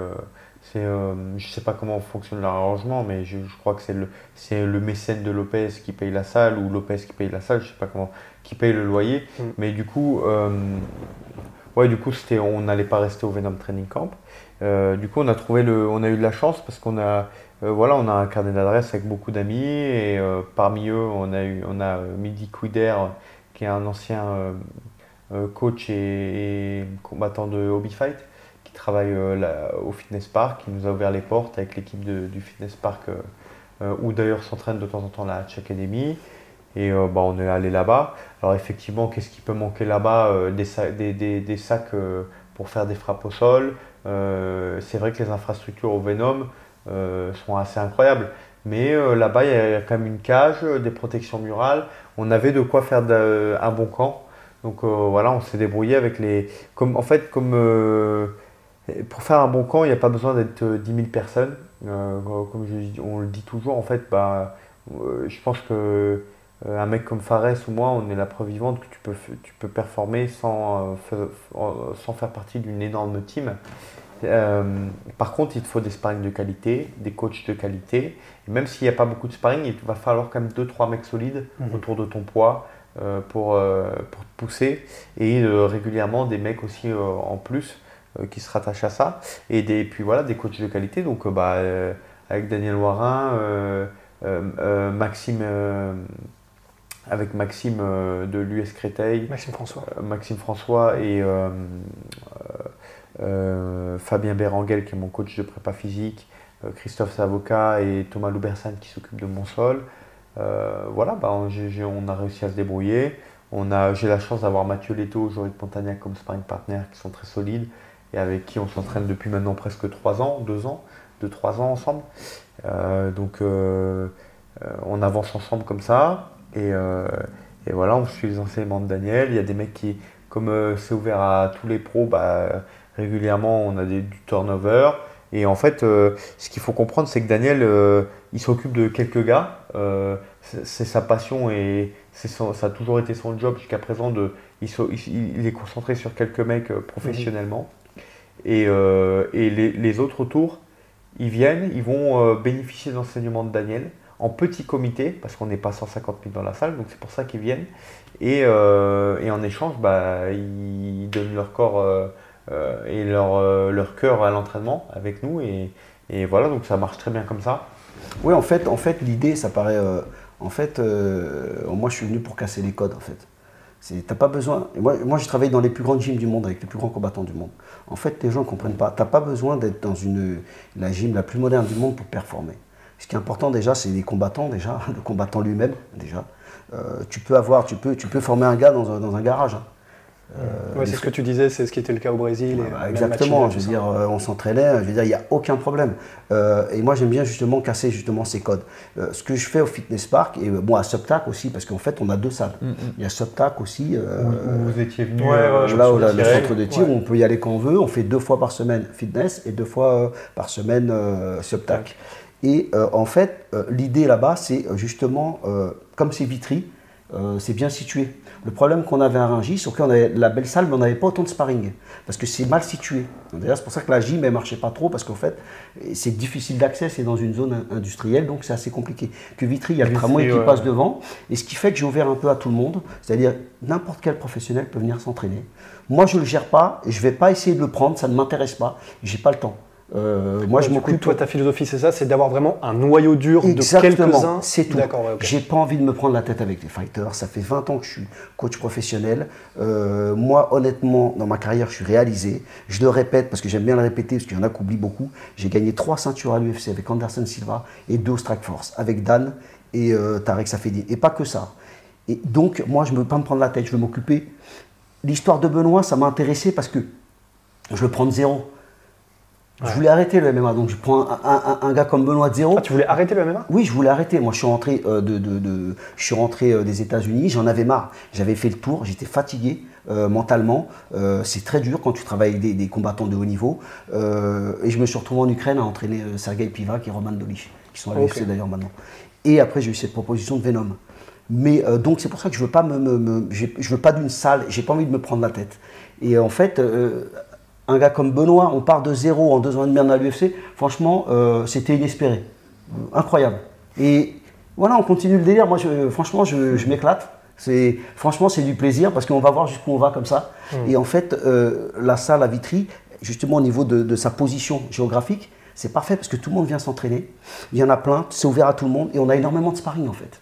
euh, je ne sais pas comment fonctionne l'arrangement, mais je, crois que c'est le, c'est le mécène de Lopez qui paye la salle ou Lopez qui paye la salle, je ne sais pas comment, qui paye le loyer. Mm. Mais du coup, euh, ouais, du coup, c'était, on n'allait pas rester au Venom Training Camp. Euh, du coup, on a trouvé le, on a eu de la chance parce qu'on a, voilà, on a un carnet d'adresses avec beaucoup d'amis et parmi eux, on a eu, on a Midi Quider qui est un ancien coach et, et, combattant de Hobby Fight travaille euh, au fitness park, qui nous a ouvert les portes avec l'équipe du fitness park, euh, euh, où d'ailleurs s'entraîne de temps en temps la Hatch Academy. Et bah, on est allé là-bas. Alors effectivement, qu'est-ce qui peut manquer là-bas des, des, des, sacs pour faire des frappes au sol? c'est vrai que les infrastructures au Venom sont assez incroyables. Mais là-bas, il y a quand même une cage, des protections murales. On avait de quoi faire un bon camp. Donc voilà, on s'est débrouillé avec les. Comme, en fait, comme pour faire un bon camp, il n'y a pas besoin d'être 10 euh, 000 personnes. Euh, comme on le dit toujours, en fait, bah, euh, je pense que un mec comme Fares ou moi, on est la preuve vivante que tu peux, tu peux performer sans, sans faire partie d'une énorme team. par contre, il te faut des sparring de qualité, des coachs de qualité. Et même s'il n'y a pas beaucoup de sparring, il va falloir quand même 2-3 mecs solides mhm. autour de ton poids pour, pour te pousser. Et régulièrement des mecs aussi en plus qui se rattachent à ça. Et des, puis voilà, des coachs de qualité. Donc, euh, bah, euh, avec Daniel Warin, Maxime avec Maxime de l'US Créteil, Maxime François, Maxime François et Fabien Béranguel qui est mon coach de prépa physique, Christophe Savoca et Thomas Loubersan qui s'occupe de mon sol. voilà, bah, on, a réussi à se débrouiller. J'ai la chance d'avoir Mathieu Leto, Jory de Pontagnac comme sparring partner qui sont très solides et avec qui on s'entraîne depuis maintenant presque 3 ans, 2 ans, 2-3 ans ensemble. Euh, donc euh, euh, on avance ensemble comme ça. Et, voilà, on suit les enseignements de Daniel. Il y a des mecs qui, comme c'est ouvert à tous les pros, bah, régulièrement on a du turnover. Et en fait, ce qu'il faut comprendre, c'est que Daniel, il s'occupe de quelques gars. c'est sa passion et ça a toujours été son job jusqu'à présent. Il, il, est concentré sur quelques mecs professionnellement. Et, euh, et les, autres autour, ils viennent, ils vont euh, bénéficier de l'enseignement de Daniel en petit comité, parce qu'on n'est pas 150 000 dans la salle, donc c'est pour ça qu'ils viennent. Et, euh, en échange, bah, ils donnent leur corps et leur, leur cœur à l'entraînement avec nous. Et, et, voilà, donc ça marche très bien comme ça. Oui, en fait, en fait l'idée, ça paraît. en fait, moi, je suis venu pour casser les codes, en fait. T'as pas besoin. moi, moi j'ai travaillé dans les plus grandes gyms du monde avec les plus grands combattants du monde. En fait, les gens ne comprennent pas. T'as pas besoin d'être dans une, la gym la plus moderne du monde pour performer. Ce qui est important déjà, c'est les combattants déjà, le combattant lui-même déjà. Euh, tu peux avoir, tu peux, tu peux former un gars dans un, dans un garage. Hein. Euh, c'est ce que tu disais, c'est ce qui était le cas au Brésil. Bah, exactement, je veux dire, euh, on s'entraînait, je veux dire, il n'y a aucun problème. Euh, et moi, j'aime bien justement casser justement ces codes. ce que je fais au Fitness Park, et bon, à Subtac aussi, parce qu'en fait, on a deux salles. Mm, mm. Il y a Subtac aussi. où, vous étiez venu là, où le centre de tir, on peut y aller quand on veut. On fait deux fois par semaine fitness et deux fois par semaine Subtac. Et en fait, l'idée là-bas, c'est justement, comme c'est Vitry, euh, c'est bien situé. Le problème qu'on avait à Rungis, c'est qu'on avait la belle salle, mais on n'avait pas autant de sparring, parce que c'est mal situé. D'ailleurs, c'est pour ça que la gym ne marchait pas trop, parce qu'en fait, c'est difficile d'accès, c'est dans une zone industrielle, donc c'est assez compliqué. Que Vitry, il y a le tramway qui passe devant, et ce qui fait que j'ai ouvert un peu à tout le monde, c'est-à-dire n'importe quel professionnel peut venir s'entraîner. Moi, je ne le gère pas, et je ne vais pas essayer de le prendre, ça ne m'intéresse pas, j'ai pas le temps. Euh, moi, je m'occupe. Toi, ta philosophie, c'est ça, c'est d'avoir vraiment un noyau dur de quelques-uns. C'est tout. J'ai pas envie de me prendre la tête avec les fighters. Ça fait 20 ans que je suis coach professionnel. Euh, moi, honnêtement, dans ma carrière, je suis réalisé. Je le répète parce que j'aime bien le répéter parce qu'il y en a qui oublient beaucoup. J'ai gagné trois ceintures à l'UFC avec Anderson Silva et deux au Strike Force avec Dan et euh, Tarek Safedi. Et pas que ça. Et donc, moi, je ne veux pas me prendre la tête. Je veux m'occuper. L'histoire de Benoît, ça m'a intéressé parce que je le prends de Je voulais arrêter le MMA, donc je prends un, gars comme Benoît Zéro. Ah, tu voulais arrêter le MMA Oui, je voulais arrêter. Moi, je suis rentré, euh, de, je suis rentré euh, des États-Unis, j'en avais marre. J'avais fait le tour, j'étais fatigué euh, mentalement. c'est très dur quand tu travailles avec des, combattants de haut niveau. et je me suis retrouvé en Ukraine à entraîner Sergei Pivak et Roman Dolich, qui sont à l'UFC d'ailleurs maintenant. Et après, j'ai eu cette proposition de Venom. Mais donc, c'est pour ça que je veux pas me, je veux pas d'une salle. J'ai pas envie de me prendre la tête. Et en fait un gars comme Benoît, on part de zéro en deux ans et demi à l'UFC, franchement, euh, c'était inespéré. Incroyable. Et voilà, on continue le délire. Moi, franchement, je, m'éclate. C'est, franchement, c'est du plaisir parce qu'on va voir jusqu'où on va comme ça. Hmm. Et en fait, euh, la salle à Vitry, justement au niveau de, sa position géographique, c'est parfait parce que tout le monde vient s'entraîner. Il y en a plein, c'est ouvert à tout le monde et on a énormément de sparring en fait.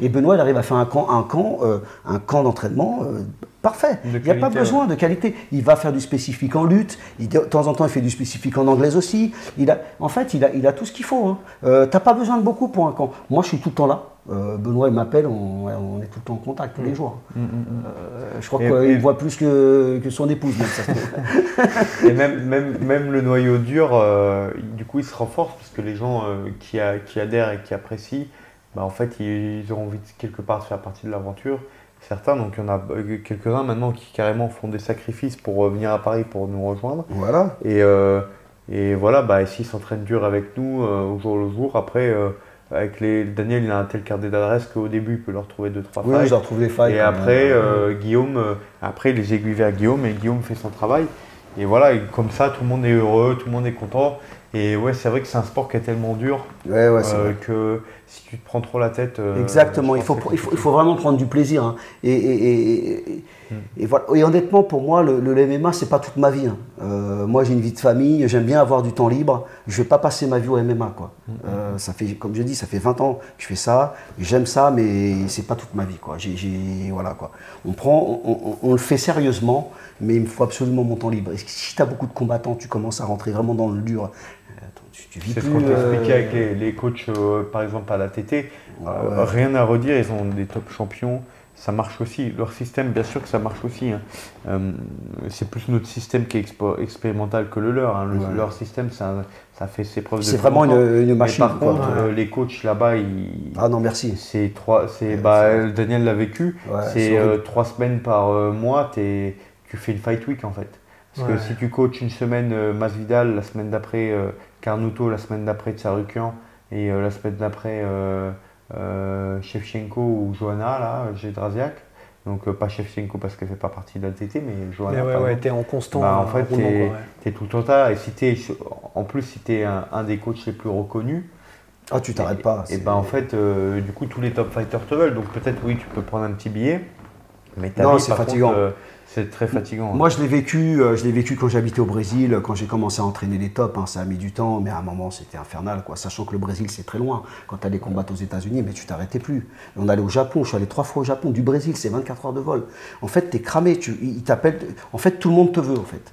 Et Benoît, il arrive à faire un camp, un camp, euh, un camp d'entraînement euh, parfait. il n'y a pas besoin de qualité. Il va faire du spécifique en lutte. de temps en temps, il fait du spécifique en anglaise aussi. Il a, en fait, il a, il a tout ce qu'il faut. Hein. Euh, tu n'as pas besoin de beaucoup pour un camp. Moi, je suis tout le temps là. Benoît, il m'appelle, on, est tout le temps en contact tous les mm. jours. Mm, mm, je crois qu'il voit plus que, que son épouse. et même, même, même, le noyau dur, du coup, il se renforce parce que les gens qui, a, qui adhèrent et qui apprécient, bah, en fait, ils, ont envie de, quelque part de faire partie de l'aventure. Certains, donc il y en a euh, quelques-uns maintenant qui carrément font des sacrifices pour euh, venir à Paris pour nous rejoindre. Voilà. Et, euh, et voilà, bah, s'ils s'entraînent dur avec nous au jour le jour, après, avec les, Daniel, il a un tel carnet d'adresse qu'au début, il peut leur trouver deux, trois oui, failles. Oui, retrouve les failles. Et après, Guillaume, après, les aiguilles vers Guillaume et Guillaume fait son travail. Et voilà, et comme ça, tout le monde est heureux, tout le monde est content. Et ouais, c'est vrai que c'est un sport qui est tellement dur euh, que si tu te prends trop la tête. Euh, Exactement, il faut, il, faut, il faut, vraiment prendre du plaisir. Hein. Et, et, et, voilà. et, honnêtement, pour moi, le, le MMA, c'est pas toute ma vie. Hein. Euh, moi, j'ai une vie de famille, j'aime bien avoir du temps libre. Je vais pas passer ma vie au MMA. Quoi. Mm. ça fait, comme je dis, ça fait 20 ans que je fais ça. J'aime ça, mais c'est pas toute ma vie. Quoi. voilà, quoi. On, prend, on, on, le fait sérieusement, mais il me faut absolument mon temps libre. Et si tu as beaucoup de combattants, tu commences à rentrer vraiment dans le dur c'est ce qu'on t'expliquait avec euh, les, coachs, euh, par exemple, à la TT. Euh, rien à redire, ils ont des top champions. Ça marche aussi. Leur système, bien sûr que ça marche aussi. Hein. c'est plus notre système qui est expérimental que le leur. Hein. Leur système, ça, ça, fait ses preuves de C'est vraiment une, machine. par contre, les coachs là-bas, ils. Ah non, merci. C'est trois. C'est, bah, Daniel l'a vécu. c'est trois semaines par mois. tu fais une fight week en fait. Parce que si tu coaches une semaine Masvidal, la semaine d'après Carnuto la semaine d'après de Sarukian et euh, la semaine d'après euh, euh, Shevchenko ou Johanna, là, Gédrasiak. Donc pas Shevchenko parce qu'elle fait pas partie de la TT, mais Johanna. Mais ouais, ouais, t'es en constant. Bah, en fait, t'es es tout le temps là. Et si es, en plus, si t'es un, un des coachs les plus reconnus, ah, tu t'arrêtes pas. Et ben en fait, du coup, tous les top fighters te veulent. Donc peut-être, oui, tu peux prendre un petit billet. Mais non, c'est fatigant. C'est très fatigant. Moi, je l'ai vécu, euh, je l'ai vécu quand j'habitais au Brésil, quand j'ai commencé à entraîner les tops. Hein, ça a mis du temps, mais à un moment, c'était infernal, quoi. Sachant que le Brésil, c'est très loin. Quand tu allais combattre aux États-Unis, mais tu t'arrêtais plus. on allait au Japon. Je suis allé trois fois au Japon. Du Brésil, c'est 24 heures de vol. En fait, tu es cramé. Tu, ils t'appellent. En fait, tout le monde te veut, en fait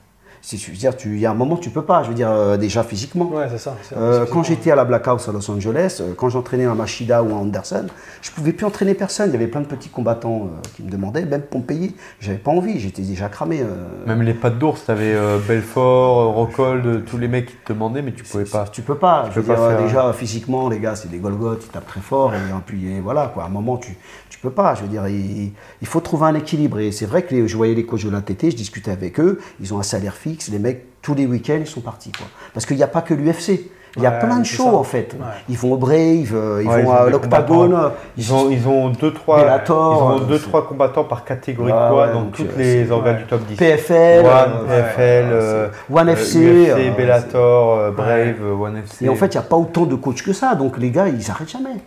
je veux dire, il y a un moment, tu peux pas. Je veux dire, euh, déjà physiquement. Ouais, c'est ça. Euh, quand j'étais à la Black House à Los Angeles, euh, quand j'entraînais à Machida ou à Anderson, je pouvais plus entraîner personne. Il y avait plein de petits combattants qui me demandaient, même pour me payer. J'avais pas envie, j'étais déjà cramé. Même les pattes d'ours, tu avais Belfort, Rockhold, tous les mecs qui te demandaient, mais tu pouvais pas. Tu peux pas. je veux dire, déjà, physiquement, les gars, c'est des Golgoth, ils tapent très fort. Et puis voilà, quoi. À un moment, tu, tu peux pas. Je veux dire, il, il faut trouver un équilibre. Et c'est vrai que je voyais les coachs de l'ATT, je discutais avec eux, ils ont un salaire fixe, les mecs tous les week-ends, ils sont partis. Quoi. Parce qu'il n'y a pas que l'UFC. Il y a Ouais, plein de shows ça. en fait. Ouais. Ils vont au Brave, euh, ils Ouais, vont à l'Octagone. combattants. Ils ont, ils ont deux, trois, Bellator, ils ont euh, deux, trois combattants par catégorie de poids dans euh, les organes du top 10. PFL, One, euh, PFL, euh, One euh, FC. UFC, euh, Bellator, euh, Brave, euh, One FC. Et en fait, il n'y a pas autant de coachs que ça, donc les gars, ils n'arrêtent jamais.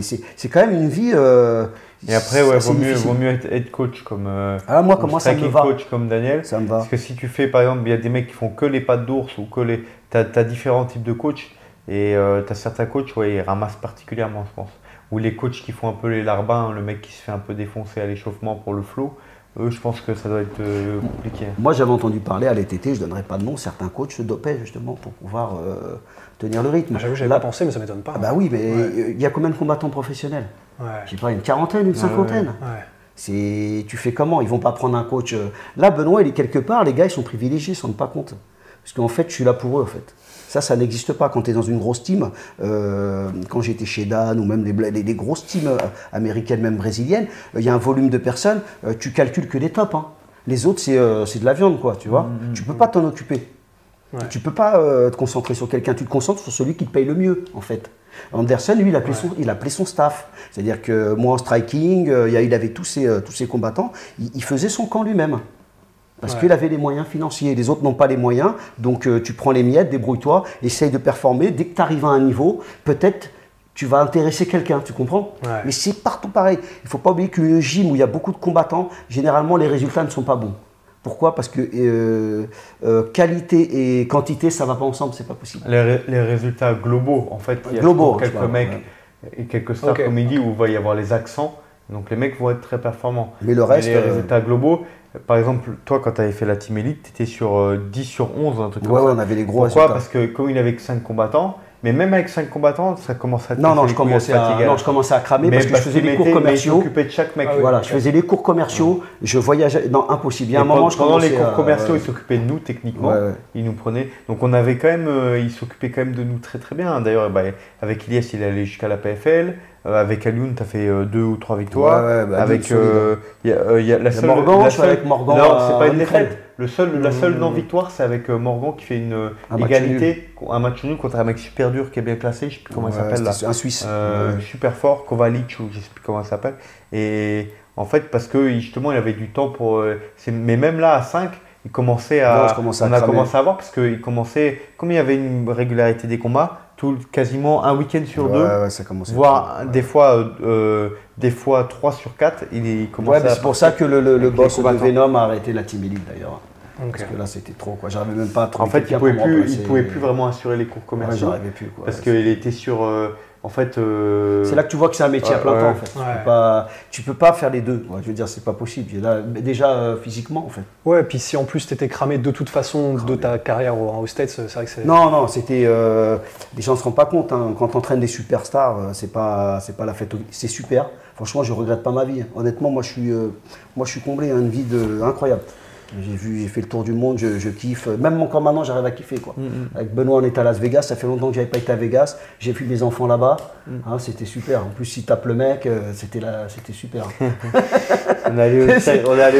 C'est- quand même une vie. euh, Et après, ouais, vaut mieux, vaut mieux être head coach comme, euh, Ah, moi, ça me striking va coach comme Daniel. Ça me va. Parce que si tu fais, par exemple, il y a des mecs qui font que les pattes d'ours ou que les. Tu as, différents types de coachs et tu as certains coachs, ouais, ils ramassent particulièrement, je pense. Ou les coachs qui font un peu les larbins, le mec qui se fait un peu défoncer à l'échauffement pour le flow, eux, je pense que ça doit être euh, compliqué. Moi, j'avais entendu parler à l'ETT, je ne donnerai pas de nom, certains coachs se dopaient justement pour pouvoir euh, tenir le rythme. Ah, J'avoue, j'avais Là- pas pensé, mais ça m'étonne pas. Ah bah oui, mais Ouais. il y a combien de combattants professionnels Ouais. Je sais pas, une quarantaine, une cinquantaine. C'est, tu fais comment? Ils vont pas prendre un coach. euh, Là, Benoît, il est quelque part. Les gars, ils sont privilégiés, ils se rendent pas compte. Parce qu'en fait, je suis là pour eux, en fait. Ça, ça n'existe pas quand tu es dans une grosse team. Euh, quand j'étais chez Dan ou même les, bla- les- les grosses teams euh, américaines, même brésiliennes, euh, il y a un volume de personnes. euh, tu calcules que les tops. hein. Les autres, c'est, de la viande, quoi. Tu vois Tu peux pas t'en occuper. Ouais. Tu peux pas euh, te concentrer sur quelqu'un. Tu te concentres sur celui qui te paye le mieux, en fait. Anderson, lui, il appelait, son, il appelait son staff. C'est-à-dire que moi, en striking, euh, il avait tous ses, euh, tous ses combattants. Il, il faisait son camp lui-même. Parce Ouais. qu'il avait les moyens financiers. Les autres n'ont pas les moyens. Donc, tu prends les miettes, débrouille-toi, essaye de performer. Dès que tu arrives à un niveau, peut-être tu vas intéresser quelqu'un. Tu comprends? Ouais. Mais c'est partout pareil. Il ne faut pas oublier qu'une gym où il y a beaucoup de combattants, généralement, les résultats ne sont pas bons. Pourquoi? Parce que euh, euh, qualité et quantité, ça ne va pas ensemble, c'est pas possible. Les, ré- les résultats globaux, en fait, il y a Globaux, quelques mecs ouais. et quelques stars Ok. comédie où il va y avoir les accents. Donc les mecs vont être très performants. Mais le reste, les euh, résultats globaux, par exemple, toi, quand tu avais fait la Team Elite, tu étais sur euh, 10 sur 11, un truc Ouais, comme ouais, ça. on avait les gros Pourquoi? résultats. Parce que comme il avait que 5 combattants, mais même avec 5 combattants, ça commençait à Non, non, je commençais à, fatiguer. non, je commençais à cramer Mais parce que je faisais les cours mais commerciaux. de chaque mec. Ah oui. Voilà, je faisais les cours commerciaux, je voyageais. Non, impossible. Il y a un moment, pendant- je pendant les cours à- commerciaux, ouais. il s'occupait de nous techniquement. Ouais, ouais. Il nous prenait. Donc on avait quand même, euh, il s'occupait quand même de nous très très bien. D'ailleurs, bah, avec Ilias, il est allé jusqu'à la PFL. Euh, avec Alioun, tu as fait euh, deux ou trois victoires. Ouais, ouais, bah, avec euh, il y a, euh, il y a la seule, Morgan, la je suis avec Morgan Non, c'est pas une défaite. Le seul, la seule non-victoire, c'est avec euh, Morgan qui fait une euh, match égalité, un match nul contre un mec super dur qui est bien classé. Je sais plus comment il s'appelle là. Un Suisse. Euh, Ouais. super fort, Kovacic ou je sais plus comment ça s'appelle. Et en fait, parce que justement, il avait du temps pour. mais même là, à 5, il commençait à. On a cramer. commencé à voir parce qu'il commençait. Comme il y avait une régularité des combats, tout, quasiment un week-end sur Ouais, deux, ouais, ça voire des fois, euh, euh, des fois 3 sur 4, il, Ouais, à. c'est pour ça que le, boss de. Venom a arrêté la Team Elite d'ailleurs. Parce que là, c'était trop. quoi. J'arrivais même pas à trouver En fait, il quelqu'un pouvait plus, il pouvait plus vraiment assurer les cours Ouais, commerciaux j'arrivais plus. Quoi. parce Ouais, qu'il était sur. euh, en fait. euh, C'est là que tu vois que c'est un métier à plein ouais. temps en fait. Tu, peux pas, tu peux pas faire les deux. quoi. Je veux dire, c'est pas possible. Et là, déjà euh, physiquement en fait. Ouais, puis si en plus t'étais cramé de toute façon de ta carrière au, au States, c'est vrai que c'est. Non, non, c'était. euh, les gens ne se rendent pas compte. hein. Quand tu entraînes des superstars, euh, c'est pas, c'est pas la fête. au- C'est super. Franchement, je regrette pas ma vie. Honnêtement, moi, je suis, euh, moi, je suis comblé. hein, une vie de, incroyable. J'ai vu, j'ai fait le tour du monde. Je, je kiffe. Même encore maintenant, j'arrive à kiffer quoi. Avec Benoît, on est à Las Vegas. Ça fait longtemps que j'avais pas été à Vegas. J'ai vu mes enfants là-bas. Hein, c'était super. En plus, si tape le mec, euh, c'était là, c'était super. On est allé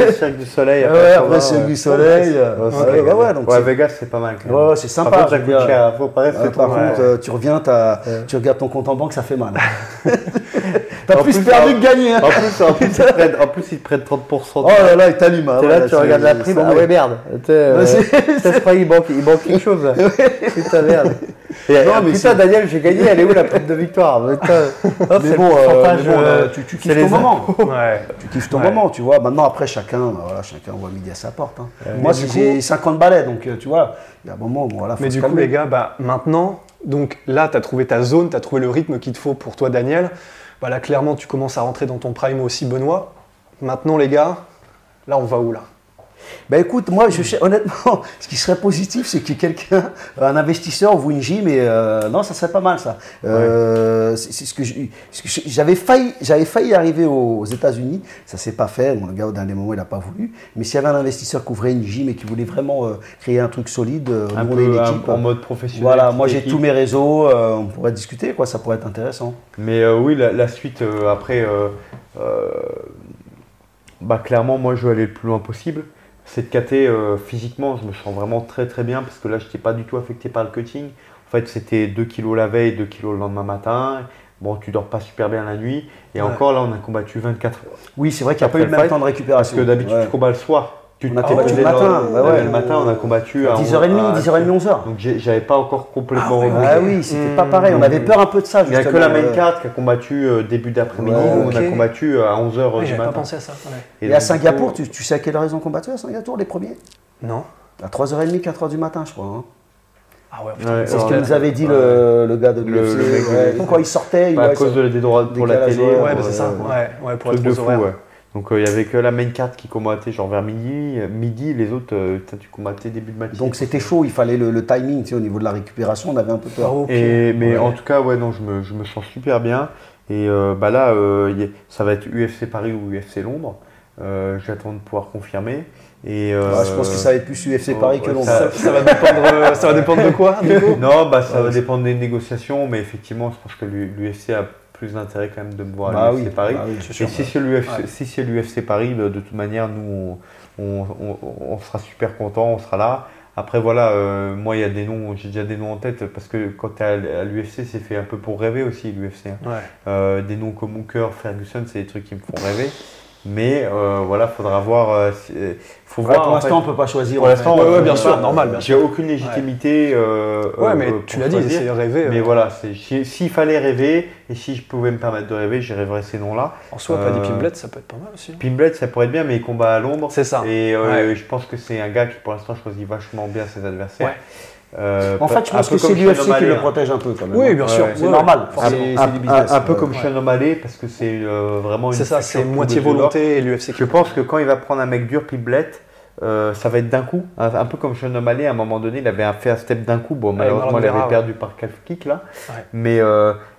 au cirque, du Soleil. Ouais, après, Cirque ouais. du Soleil, euh, Ouais, donc Vegas, c'est pas mal. quand même. Ouais, c'est sympa. Par contre, ça je veux coûte dire. cher. Faut pas Euh, rester par contre, tu reviens, tu regardes ton compte en banque, ça fait mal. T'as En plus, plus, perdu en- que gagné. hein. En plus, en plus, ils te prennent, en plus, ils te prennent 30%. Oh là là, il t'allume. hein, là, tu regardes la prime. Ah ouais, merde. Euh, croit, il manque, il manque quelque chose. là. Putain, merde. Et, Non, ah, mais putain, Daniel, j'ai gagné. Elle est où la prime de victoire Putain. Mais c'est bon, le euh, mais bon, euh, là, tu, kiffes ton moment. Tu kiffes ton moment, tu vois. Maintenant, après, chacun, euh, voilà, chacun voit midi à sa porte. hein. Moi, j'ai 50 balais, donc euh, tu vois, il y a un moment, bon, voilà, Mais du coup, les gars, bah, maintenant, donc là, tu as trouvé ta zone, tu as trouvé le rythme qu'il te faut pour toi, Daniel. Bah, là, clairement, tu commences à rentrer dans ton prime aussi, Benoît. Maintenant, les gars, là, on va où là? Bah écoute, moi, je, honnêtement, ce qui serait positif, c'est que quelqu'un, un investisseur ouvre une gym et euh, non, ça serait pas mal ça. Euh, c'est c'est ce que j'avais failli, j'avais failli arriver aux, États-Unis, ça s'est pas fait. Le gars au dernier moment, il n'a pas voulu. Mais s'il y avait un investisseur qui ouvrait une gym et qui voulait vraiment euh, créer un truc solide, euh, un peu une un- équipe. en mode professionnel. Voilà, moi j'ai tous mes réseaux, euh, on pourrait discuter, quoi, ça pourrait être intéressant. Mais euh, oui, la, la suite euh, après, euh, euh, bah clairement, moi je veux aller le plus loin possible. Cette KT, euh, physiquement, je me sens vraiment très très bien parce que là, je n'étais pas du tout affecté par le cutting. En fait, c'était 2 kilos la veille, 2 kilos le lendemain matin. Bon, tu dors pas super bien la nuit. Et encore là, on a combattu 24 heures. Oui, c'est vrai qu'il n'y a pas eu le même temps de récupération. Parce que d'habitude, tu combats le soir. Tu on a combattu le matin. Le matin, on a combattu à 10h30, 10h30, 11h. Donc j'avais pas encore complètement Ah, ah oui, c'était pas pareil. On avait peur un peu de ça. Il n'y a que la main carte qui a combattu début d'après-midi. on a combattu à 11h oui, du matin. pas pensé à ça. Et, à Singapour, tu, sais à quelle heure ils ont combattu à Singapour, les premiers? Non. À 3h30, 4h du matin, je crois. Hein. Ah ouais, c'est ce que nous avait dit le, le, gars de l'UFC. Quand il sortait, à cause de, des droits pour la télé. Ouais, c'est ça. Ouais, pour être de fou, Donc il n'y avait que la main carte qui combattait genre vers midi, midi les autres euh, tu combattais début de match. Donc c'était chaud, il fallait le, timing, tu sais, au niveau de la récupération, on avait un peu peur. Ah, et, mais en tout cas, ouais, non, je me, je me sens super bien. Et euh, bah là, euh, ça va être UFC Paris ou UFC Londres. J'attends de pouvoir confirmer. Et euh, je pense que ça va être plus UFC Paris que Londres. Ça, va dépendre, ça va dépendre de quoi Non, bah, ça va dépendre des négociations, mais effectivement, je pense que l'UFC a plus d'intérêt quand même de me voir à l'UFC Paris. et si c'est l'UFC Paris, de, toute manière, nous, on, on, sera super content, on sera là. Après, voilà, euh, moi, il y a des noms, j'ai déjà des noms en tête, parce que quand tu es à, l'UFC, c'est fait un peu pour rêver aussi, l'UFC. Hein. Euh, des noms comme Hooker, Ferguson, c'est des trucs qui me font rêver. Mais euh, voilà, faudra voir. Euh, euh, faut voir pour l'instant, on peut pas choisir. Pour l'instant, ouais, bien sûr, normal. J'ai aucune légitimité. Ouais, mais tu l'as dit, c'est rêver. Mais voilà, s'il fallait rêver et si je pouvais me permettre de rêver, je rêverais ces noms-là. En soi, pas des Pimblet, ça peut être pas mal aussi. Hein. Pimblet, ça pourrait être bien, mais il combat à Londres. C'est ça. Et je pense que c'est un gars qui, pour l'instant, choisit vachement bien ses adversaires. Euh, en fait, je pense que c'est l'UFC qui le protège un peu quand même. Oui, bien sûr. c'est normal. Un, peu comme Sean O'Malley, parce que c'est euh, vraiment une. C'est ça, c'est moitié volonté et l'UFC. Je pense que quand il va prendre un mec dur, Piblet, euh, ça va être d'un coup. Un, peu comme Sean O'Malley, à un moment donné, il avait fait un step d'un coup. Bon, malheureusement, il avait perdu par calf kick là. Mais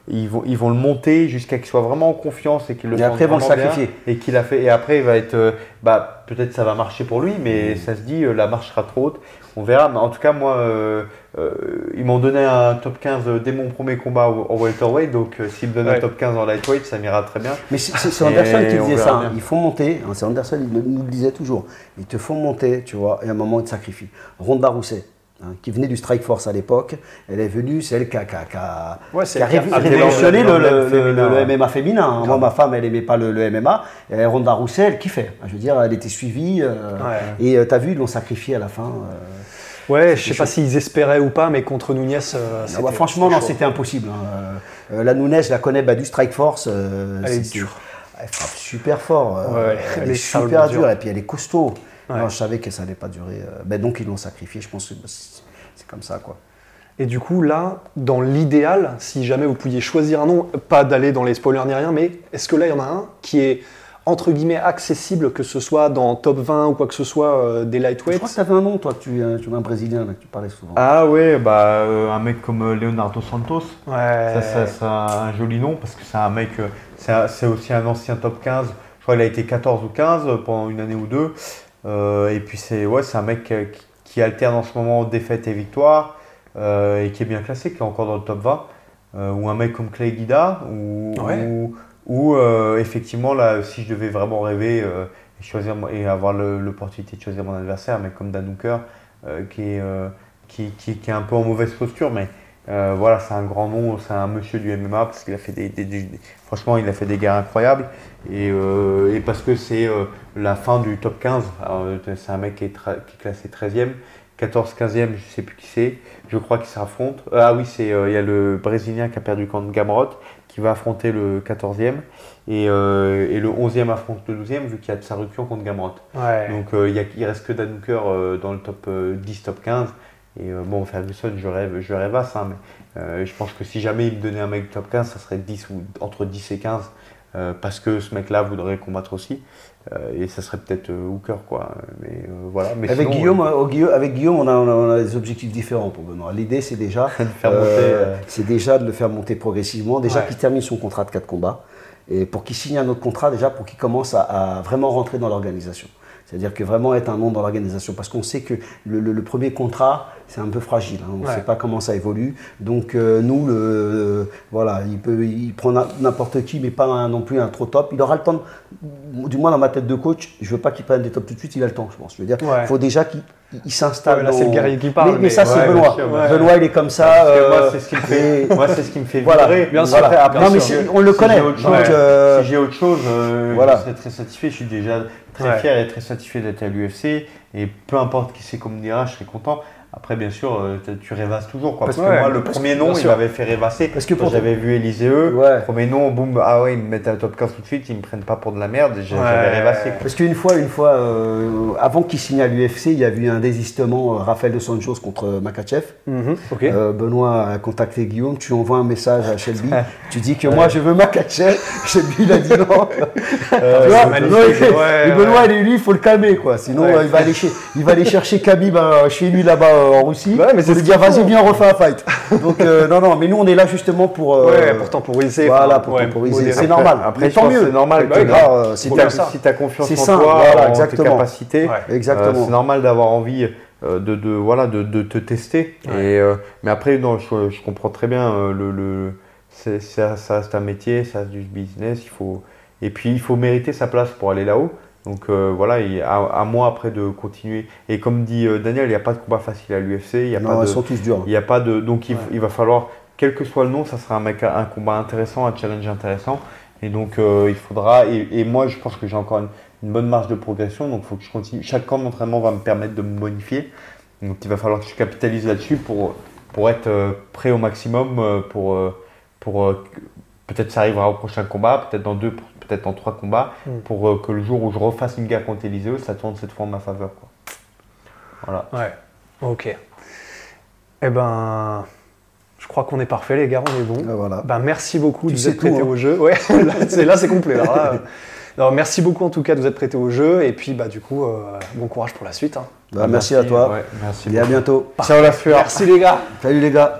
ils vont, ils vont le monter jusqu'à qu'il soit vraiment en confiance et qu'il le et après vont le sacrifier et qu'il a fait et après il va être bah peut-être ça va marcher pour lui mais ça se dit la marche sera trop haute on verra. Mais en tout cas, moi, euh, euh, ils m'ont donné un top 15 dès mon premier combat en welterweight. Donc, euh, s'ils me donnent un top 15 en lightweight, ça m'ira très bien. Mais c'est Anderson qui disait ça. Hein. Il faut monter. Hein, c'est Anderson, il nous le disait toujours. Ils te font monter, tu vois, et à un moment, ils te sacrifient. Ronda Rousset. Hein, qui venait du Strike Force à l'époque. Elle est venue, c'est elle qui a, qui a, révolutionné le, MMA féminin. Moi, ma femme, elle n'aimait pas le, MMA. Et Ronda Rousset, elle kiffait. Je veux dire, elle était suivie. Et tu as vu, ils l'ont sacrifiée à la fin. Ouais, je sais pas s'ils espéraient ou pas, mais contre Nunez, euh, bah, franchement, non, c'était impossible. Hein. Euh, la Nunez, je la connais bah, du Strike Force. Euh, elle est dure. Elle frappe super fort. elle, est, super dure et puis elle est costaud. je savais que ça n'allait pas durer. Ben, donc ils l'ont sacrifié. Je pense que comme ça, quoi. Et du coup, là, dans l'idéal, si jamais vous pouviez choisir un nom, pas d'aller dans les spoilers ni rien, mais est-ce que là, il y en a un qui est entre guillemets accessible, que ce soit dans top 20 ou quoi que ce soit euh, des lightweights? Je crois que tu avais un nom, toi, tu, euh, tu es un Brésilien que tu parlais souvent. Ah ouais, bah, euh, un mec comme Leonardo Santos. Ouais. Ça, ça, un joli nom parce que c'est un mec, c'est aussi un ancien top 15. Je crois qu'il a été 14 ou 15 pendant une année ou deux. et puis c'est ouais, un mec qui, alterne en ce moment défaite et victoire et qui est bien classé, qui est encore dans le top 20. ou un mec comme Clay Guida ou, ou ou euh, effectivement, là, si je devais vraiment rêver euh, et, choisir, et avoir l'opportunité de choisir mon adversaire, mais comme Dan Hooker, euh, qui, est, qui, qui, qui, est un peu en mauvaise posture, mais voilà, c'est un grand nom, c'est un monsieur du MMA parce qu'il a fait des, franchement, il a fait des guerres incroyables et, et parce que c'est la fin du top 15. C'est un mec qui est, qui est classé 13e. 14, 15e, je ne sais plus qui c'est. Je crois qu'ils s'affrontent. ah oui, c'est il y a le Brésilien qui a perdu contre Gamrot qui va affronter le 14e. Et, euh, et, le 11e affronte le 12e, vu qu'il y a de sa rupture contre Gamrot. Donc euh, il, y il reste que Dan euh, dans le top 10, top 15. Et bon, Ferguson, je rêve, je rêve à ça, mais je pense que si jamais il me donnait un mec top 15, ça serait 10 ou entre 10 et 15. parce que ce mec-là voudrait combattre aussi. et ça serait peut-être Hooker, quoi. Mais voilà. Mais avec, Guillaume, avec Guillaume, on a, on a, des objectifs différents pour Benoît. L'idée, c'est déjà, c'est déjà de le faire monter progressivement. Déjà qu'il termine son contrat de 4 combats et pour qu'il signe un autre contrat déjà, pour qu'il commence à, vraiment rentrer dans l'organisation. C'est-à-dire que vraiment être un nom dans l'organisation. Parce qu'on sait que le, premier contrat, c'est un peu fragile. Hein. on ne sait pas comment ça évolue. Donc euh, nous, le, voilà, il, peut, il prend n'importe qui, mais pas non plus un trop top. Il aura le temps, du moins dans ma tête de coach, je ne veux pas qu'il prenne des tops tout de suite, il a le temps, je pense. Je veux dire, il faut déjà qu'il il, s'installe. là, c'est le guerrier qui parle. Mais, ça, c'est Benoît. Benoît, il est comme ça. moi, c'est ce qui me fait, moi, c'est ce qui me fait voilà. Bien sûr. non, mais on le connaît. Si j'ai autre chose, je serais très satisfait. Je suis déjà très fier et très satisfait d'être à l'UFC. Et peu importe qui c'est comme dira, je serais content. Après, bien sûr, euh, tu rêvasses toujours. Quoi. Parce, que moi, le premier nom, il m'avait fait rêvasser. Parce que j'avais vu Élisée, premier nom, boum, ah ouais, ils me mettent à la top 15 tout de suite, ils me prennent pas pour de la merde. J'avais rêvassé. Parce qu'une fois, une fois euh, avant qu'il signe à l'UFC, il y a eu un désistement, euh, Raphaël de Santos contre Makachev. Mhm, Benoît a contacté Guillaume, tu envoies un message à Shelby, tu dis que moi, je veux Makachev. Shelby, il a dit non. Benoît, lui, il faut le calmer, quoi. Sinon, il, va aller il va aller chercher Khabib chez lui là-bas en Russie. Ouais, mais c'est dire vas-y viens on refait un fight. Donc euh, non non mais nous on est là justement pour euh, ouais, pour temporiser. Voilà pour temporiser. C'est normal. Après tant mieux. C'est normal. Euh, si tu as confiance en toi, en tes capacités, exactement. c'est normal d'avoir envie. De, de, voilà de, de te tester et mais après non je, je comprends très bien le, le ça, ça reste un métier ça reste du business il faut et puis il faut mériter sa place pour aller là-haut donc euh, voilà, à, moi après de continuer. Et comme dit euh, Daniel, il n'y a pas de combat facile à l'UFC. Il y a non, pas ils sont tous durs. Il y a pas de, donc il, va falloir, quel que soit le nom, ça sera un, un combat intéressant, un challenge intéressant. Et donc euh, il faudra. Et, moi, je pense que j'ai encore une, bonne marge de progression. Donc il faut que je continue. Chaque camp d'entraînement va me permettre de me bonifier. Donc il va falloir que je capitalise là-dessus pour, pour être prêt au maximum. Pour, pour peut-être ça arrivera au prochain combat, peut-être dans deux peut-être en trois combats, mm. pour euh, que le jour où je refasse une guerre contre Eliseo, ça tourne cette fois en ma faveur. Quoi. Voilà. Ouais, ok. Eh ben, je crois qu'on est parfait, les gars, on est bon. Ah, voilà. Ben, merci beaucoup de vous être prêté hein. au jeu. Ouais, là, c'est complet. Alors, merci beaucoup en tout cas de vous être prêté au jeu. Et puis, bah, du coup, euh, bon courage pour la suite. Hein. Bah, merci, à toi. merci et à bientôt. Ciao la fleur. Merci les gars. Salut les gars.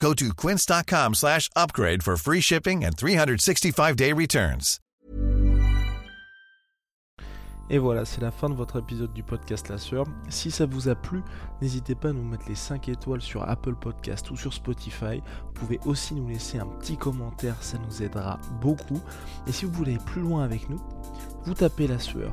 Go to quince.com slash upgrade for free shipping and 365-day returns. Et voilà, c'est la fin de votre épisode du podcast La Sœur. Si ça vous a plu, n'hésitez pas à nous mettre les 5 étoiles sur Apple Podcast ou sur Spotify. Vous pouvez aussi nous laisser un petit commentaire, ça nous aidera beaucoup. Et si vous voulez aller plus loin avec nous, vous tapez La Sueur